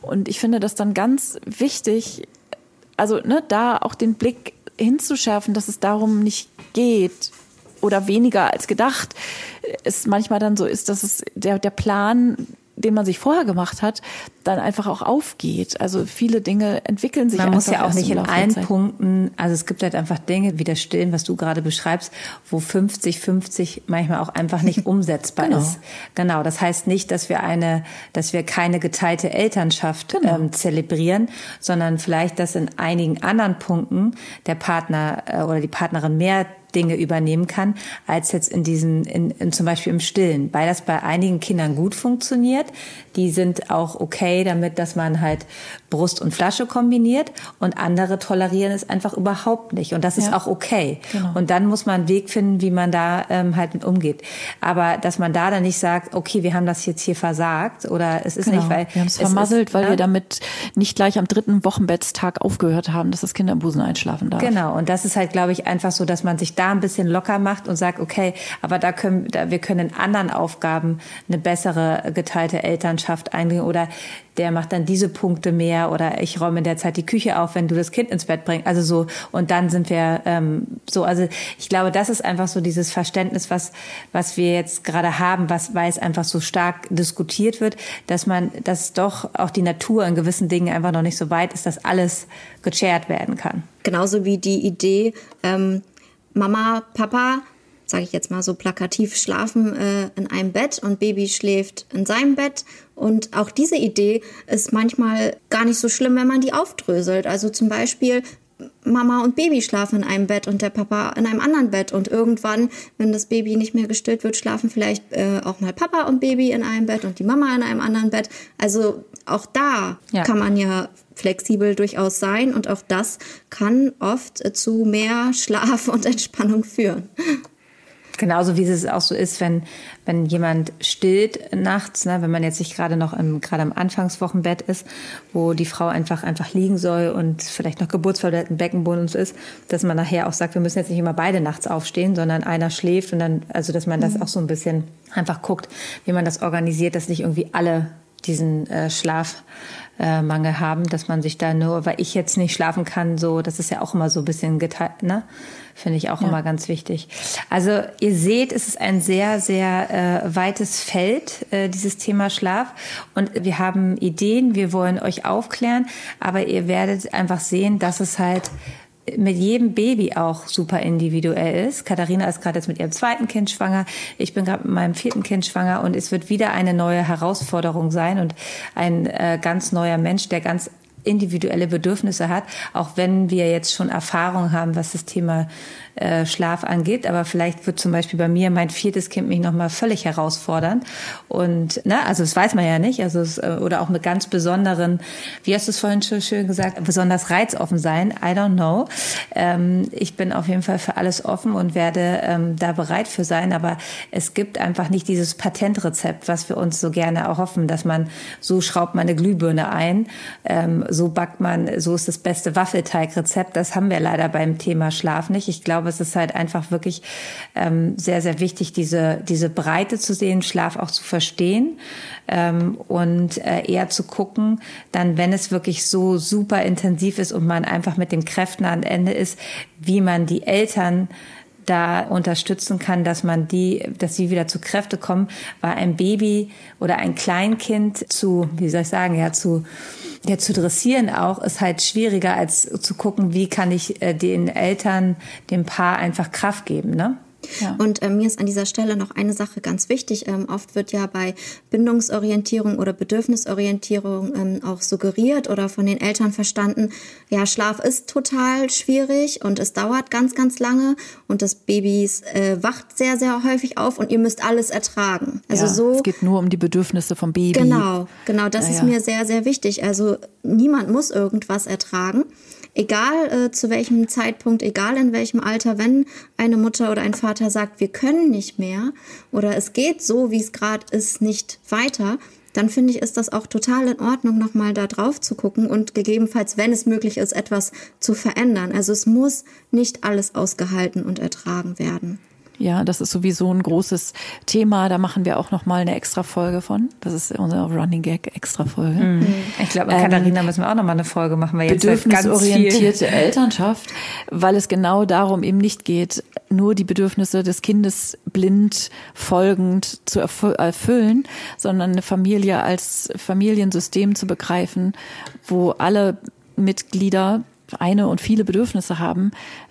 Und ich finde das dann ganz wichtig, also ne, da auch den Blick hinzuschärfen, dass es darum nicht geht oder weniger als gedacht es manchmal dann so ist, dass es der, der Plan den man sich vorher gemacht hat, dann einfach auch aufgeht. Also viele Dinge entwickeln sich Man muss ja auch nicht in allen. Punkten, also es gibt halt einfach Dinge wie das Stillen, was du gerade beschreibst, wo 50, 50 manchmal auch einfach nicht umsetzbar genau. ist. Genau. Das heißt nicht, dass wir eine, dass wir keine geteilte Elternschaft genau. ähm, zelebrieren, sondern vielleicht, dass in einigen anderen Punkten der Partner äh, oder die Partnerin mehr Dinge übernehmen kann, als jetzt in diesen, in, in zum Beispiel im Stillen, weil das bei einigen Kindern gut funktioniert. Die sind auch okay damit, dass man halt Brust und Flasche kombiniert und andere tolerieren es einfach überhaupt nicht. Und das ist ja. auch okay. Genau. Und dann muss man einen Weg finden, wie man da ähm, halt mit umgeht. Aber dass man da dann nicht sagt, okay, wir haben das jetzt hier versagt oder es ist genau. nicht, weil wir haben es vermasselt, ist, weil ja? wir damit nicht gleich am dritten Wochenbettstag aufgehört haben, dass das Kind am Busen einschlafen darf. Genau. Und das ist halt, glaube ich, einfach so, dass man sich da ein bisschen locker macht und sagt, okay, aber da können, da, wir können in anderen Aufgaben eine bessere geteilte Elternschaft eingehen oder der macht dann diese Punkte mehr oder ich räume in der Zeit die Küche auf, wenn du das Kind ins Bett bringst. Also so und dann sind wir ähm, so. Also ich glaube, das ist einfach so dieses Verständnis, was was wir jetzt gerade haben, was weil es einfach so stark diskutiert wird, dass man, dass doch auch die Natur in gewissen Dingen einfach noch nicht so weit ist, dass alles gechert werden kann. Genauso wie die Idee. Ähm Mama, Papa, sage ich jetzt mal so plakativ, schlafen äh, in einem Bett und Baby schläft in seinem Bett. Und auch diese Idee ist manchmal gar nicht so schlimm, wenn man die aufdröselt. Also zum Beispiel, Mama und Baby schlafen in einem Bett und der Papa in einem anderen Bett. Und irgendwann, wenn das Baby nicht mehr gestillt wird, schlafen vielleicht äh, auch mal Papa und Baby in einem Bett und die Mama in einem anderen Bett. Also auch da ja. kann man ja flexibel durchaus sein und auch das kann oft zu mehr Schlaf und Entspannung führen. Genauso wie es auch so ist, wenn, wenn jemand stillt nachts, ne, wenn man jetzt nicht gerade noch im, gerade am Anfangswochenbett ist, wo die Frau einfach, einfach liegen soll und vielleicht noch geburtsverletzten so ist, dass man nachher auch sagt, wir müssen jetzt nicht immer beide nachts aufstehen, sondern einer schläft und dann, also, dass man das mhm. auch so ein bisschen einfach guckt, wie man das organisiert, dass nicht irgendwie alle diesen äh, Schlaf äh, Mangel haben, dass man sich da nur, weil ich jetzt nicht schlafen kann, so, das ist ja auch immer so ein bisschen geteilt, ne? Finde ich auch ja. immer ganz wichtig. Also ihr seht, es ist ein sehr, sehr äh, weites Feld, äh, dieses Thema Schlaf. Und wir haben Ideen, wir wollen euch aufklären, aber ihr werdet einfach sehen, dass es halt mit jedem Baby auch super individuell ist. Katharina ist gerade jetzt mit ihrem zweiten Kind schwanger. Ich bin gerade mit meinem vierten Kind schwanger und es wird wieder eine neue Herausforderung sein und ein äh, ganz neuer Mensch, der ganz individuelle Bedürfnisse hat, auch wenn wir jetzt schon Erfahrung haben, was das Thema äh, Schlaf angeht. Aber vielleicht wird zum Beispiel bei mir mein viertes Kind mich nochmal völlig herausfordern. Und, ne, also das weiß man ja nicht. Also es, äh, oder auch mit ganz besonderen, wie hast du es vorhin schon schön gesagt, besonders reizoffen sein. I don't know. Ähm, ich bin auf jeden Fall für alles offen und werde ähm, da bereit für sein. Aber es gibt einfach nicht dieses Patentrezept, was wir uns so gerne erhoffen, dass man so schraubt man eine Glühbirne ein, ähm, so backt man, so ist das beste Waffelteigrezept. Das haben wir leider beim Thema Schlaf nicht. Ich glaube, glaube, es ist halt einfach wirklich ähm, sehr, sehr wichtig, diese, diese Breite zu sehen, Schlaf auch zu verstehen ähm, und äh, eher zu gucken, dann, wenn es wirklich so super intensiv ist und man einfach mit den Kräften am Ende ist, wie man die Eltern da unterstützen kann, dass man die, dass sie wieder zu Kräfte kommen, weil ein Baby oder ein Kleinkind zu, wie soll ich sagen, ja, zu ja, zu dressieren auch ist halt schwieriger als zu gucken, wie kann ich äh, den Eltern, dem Paar einfach Kraft geben, ne? Ja. Und äh, mir ist an dieser Stelle noch eine Sache ganz wichtig. Ähm, oft wird ja bei Bindungsorientierung oder Bedürfnisorientierung ähm, auch suggeriert oder von den Eltern verstanden, ja, Schlaf ist total schwierig und es dauert ganz, ganz lange und das Baby äh, wacht sehr, sehr häufig auf und ihr müsst alles ertragen. Also ja, so. Es geht nur um die Bedürfnisse vom Baby. Genau, genau, das ja, ist mir sehr, sehr wichtig. Also niemand muss irgendwas ertragen egal äh, zu welchem Zeitpunkt, egal in welchem Alter, wenn eine Mutter oder ein Vater sagt, wir können nicht mehr oder es geht so, wie es gerade ist, nicht weiter, dann finde ich, ist das auch total in Ordnung, nochmal da drauf zu gucken und gegebenenfalls, wenn es möglich ist, etwas zu verändern. Also es muss nicht alles ausgehalten und ertragen werden. Ja, das ist sowieso ein großes Thema. Da machen wir auch noch mal eine extra Folge von. Das ist unsere Running Gag extra Folge. Mhm. Ich glaube, ähm, Katharina müssen wir auch noch mal eine Folge machen, weil jetzt bedürfnisorientierte Elternschaft, weil es genau darum eben nicht geht, nur die Bedürfnisse des Kindes blind folgend zu erfüllen, sondern eine Familie als Familiensystem zu begreifen, wo alle Mitglieder eine und viele Bedürfnisse haben,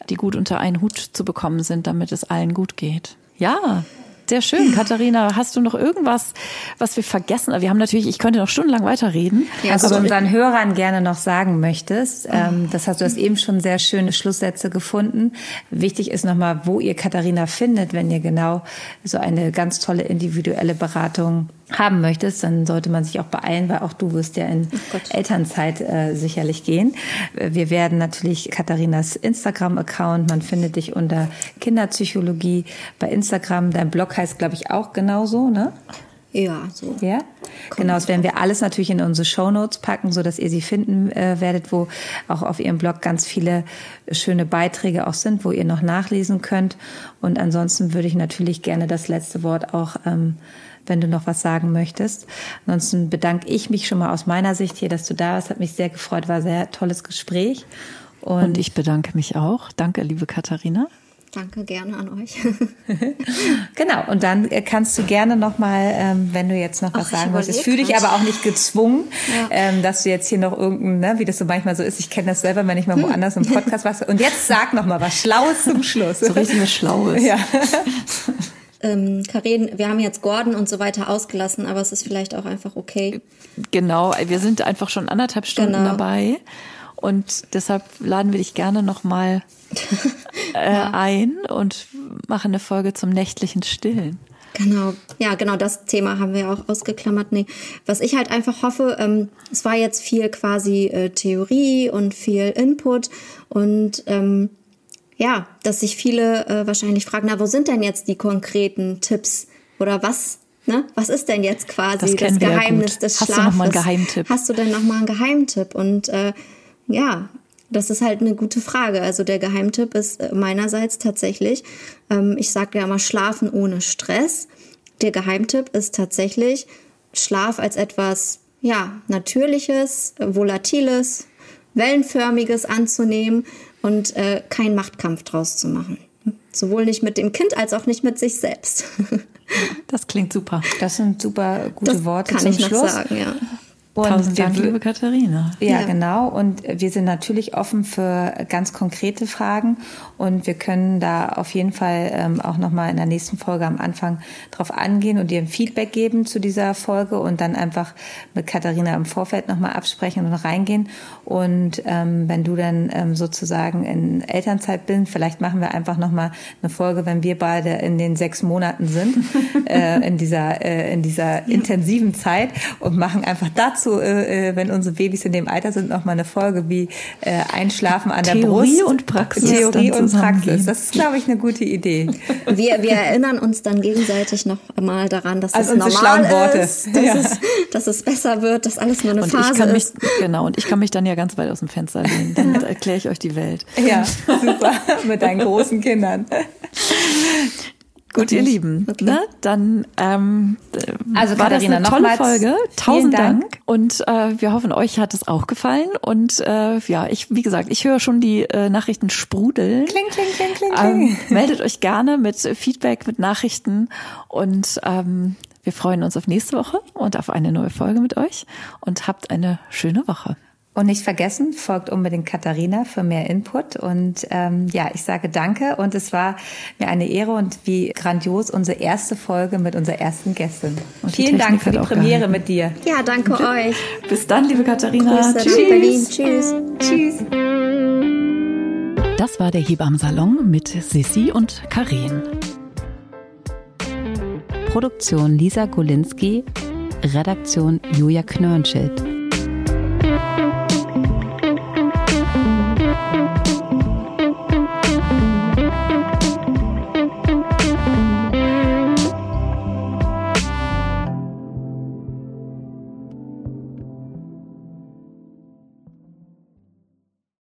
die gut unter einen Hut zu bekommen sind, damit es allen gut geht. Ja, sehr schön. Katharina, hast du noch irgendwas, was wir vergessen? Wir haben natürlich, ich könnte noch stundenlang weiterreden. Ja, also du unseren Hörern gerne noch sagen möchtest, ähm, das hast du hast eben schon sehr schöne Schlusssätze gefunden. Wichtig ist nochmal, wo ihr Katharina findet, wenn ihr genau so eine ganz tolle individuelle Beratung haben möchtest, dann sollte man sich auch beeilen, weil auch du wirst ja in oh Elternzeit äh, sicherlich gehen. Wir werden natürlich Katharinas Instagram-Account, man findet dich unter Kinderpsychologie bei Instagram. Dein Blog heißt, glaube ich, auch genauso, ne? Ja, so. Ja, genau. Das werden wir alles natürlich in unsere Show Notes packen, so dass ihr sie finden äh, werdet, wo auch auf ihrem Blog ganz viele schöne Beiträge auch sind, wo ihr noch nachlesen könnt. Und ansonsten würde ich natürlich gerne das letzte Wort auch ähm, wenn du noch was sagen möchtest. Ansonsten bedanke ich mich schon mal aus meiner Sicht hier, dass du da warst. Hat mich sehr gefreut, war ein sehr tolles Gespräch. Und, und ich bedanke mich auch. Danke, liebe Katharina. Danke gerne an euch. genau. Und dann kannst du gerne noch mal, ähm, wenn du jetzt noch was Ach, sagen möchtest, fühle dich aber auch nicht gezwungen, ja. ähm, dass du jetzt hier noch irgendein, ne, wie das so manchmal so ist. Ich kenne das selber, wenn ich mal woanders im Podcast was. Und jetzt sag noch mal was Schlaues zum Schluss. So richtig was Schlaues. Ja. ähm, Karen, wir haben jetzt Gordon und so weiter ausgelassen, aber es ist vielleicht auch einfach okay. Genau, wir sind einfach schon anderthalb Stunden genau. dabei und deshalb laden wir dich gerne nochmal äh, ja. ein und machen eine Folge zum nächtlichen Stillen. Genau, ja, genau, das Thema haben wir auch ausgeklammert. Nee, was ich halt einfach hoffe, ähm, es war jetzt viel quasi äh, Theorie und viel Input und ähm, ja, dass sich viele äh, wahrscheinlich fragen, na, wo sind denn jetzt die konkreten Tipps oder was? Ne? Was ist denn jetzt quasi das, das Geheimnis ja des Schlafes? Hast du noch mal einen Geheimtipp? Hast du denn noch mal einen Geheimtipp? Und äh, ja, das ist halt eine gute Frage. Also der Geheimtipp ist äh, meinerseits tatsächlich, ähm, ich sage ja immer Schlafen ohne Stress. Der Geheimtipp ist tatsächlich Schlaf als etwas ja natürliches, volatiles, wellenförmiges anzunehmen und äh, keinen Machtkampf draus zu machen. Sowohl nicht mit dem Kind als auch nicht mit sich selbst. Das klingt super. Das sind super gute das Worte kann zum ich Schluss. Noch sagen, ja. Und Tausend Dank, liebe Katharina. Ja, ja, genau. Und wir sind natürlich offen für ganz konkrete Fragen und wir können da auf jeden Fall ähm, auch nochmal in der nächsten Folge am Anfang drauf angehen und dir ein Feedback geben zu dieser Folge und dann einfach mit Katharina im Vorfeld nochmal absprechen und reingehen. Und ähm, wenn du dann ähm, sozusagen in Elternzeit bist, vielleicht machen wir einfach nochmal eine Folge, wenn wir beide in den sechs Monaten sind, äh, in dieser, äh, in dieser intensiven Zeit und machen einfach dazu dazu, äh, äh, wenn unsere Babys in dem Alter sind, noch mal eine Folge wie äh, Einschlafen an Theorie der Brust. Theorie und Praxis. Theorie und Praxis. Das ist, glaube ich, eine gute Idee. Wir, wir erinnern uns dann gegenseitig noch mal daran, dass also das normal Worte. ist, dass, ja. es, dass es besser wird, dass alles nur eine und Phase ich kann ist. Mich, genau, und ich kann mich dann ja ganz weit aus dem Fenster lehnen. Dann erkläre ich euch die Welt. Ja, super. Mit deinen großen Kindern. Gut, ihr Lieben, okay. ne? dann ähm, also war Katharina, das eine tolle Folge. Tausend Dank. Dank. Und äh, wir hoffen, euch hat es auch gefallen. Und äh, ja, ich, wie gesagt, ich höre schon die äh, Nachrichten sprudeln. Kling, kling, kling, kling, ähm, meldet euch gerne mit Feedback, mit Nachrichten und ähm, wir freuen uns auf nächste Woche und auf eine neue Folge mit euch und habt eine schöne Woche. Und nicht vergessen, folgt unbedingt Katharina für mehr Input. Und ähm, ja, ich sage danke. Und es war mir eine Ehre und wie grandios unsere erste Folge mit unserer ersten Gästin. Und vielen Dank für die Premiere mit dir. Ja, danke euch. Bis dann, liebe Katharina. Grüße Tschüss. Berlin. Tschüss. Tschüss. Das war der Hebammsalon mit Sissi und Karin. Produktion Lisa Golinski, Redaktion Julia Knörnschild.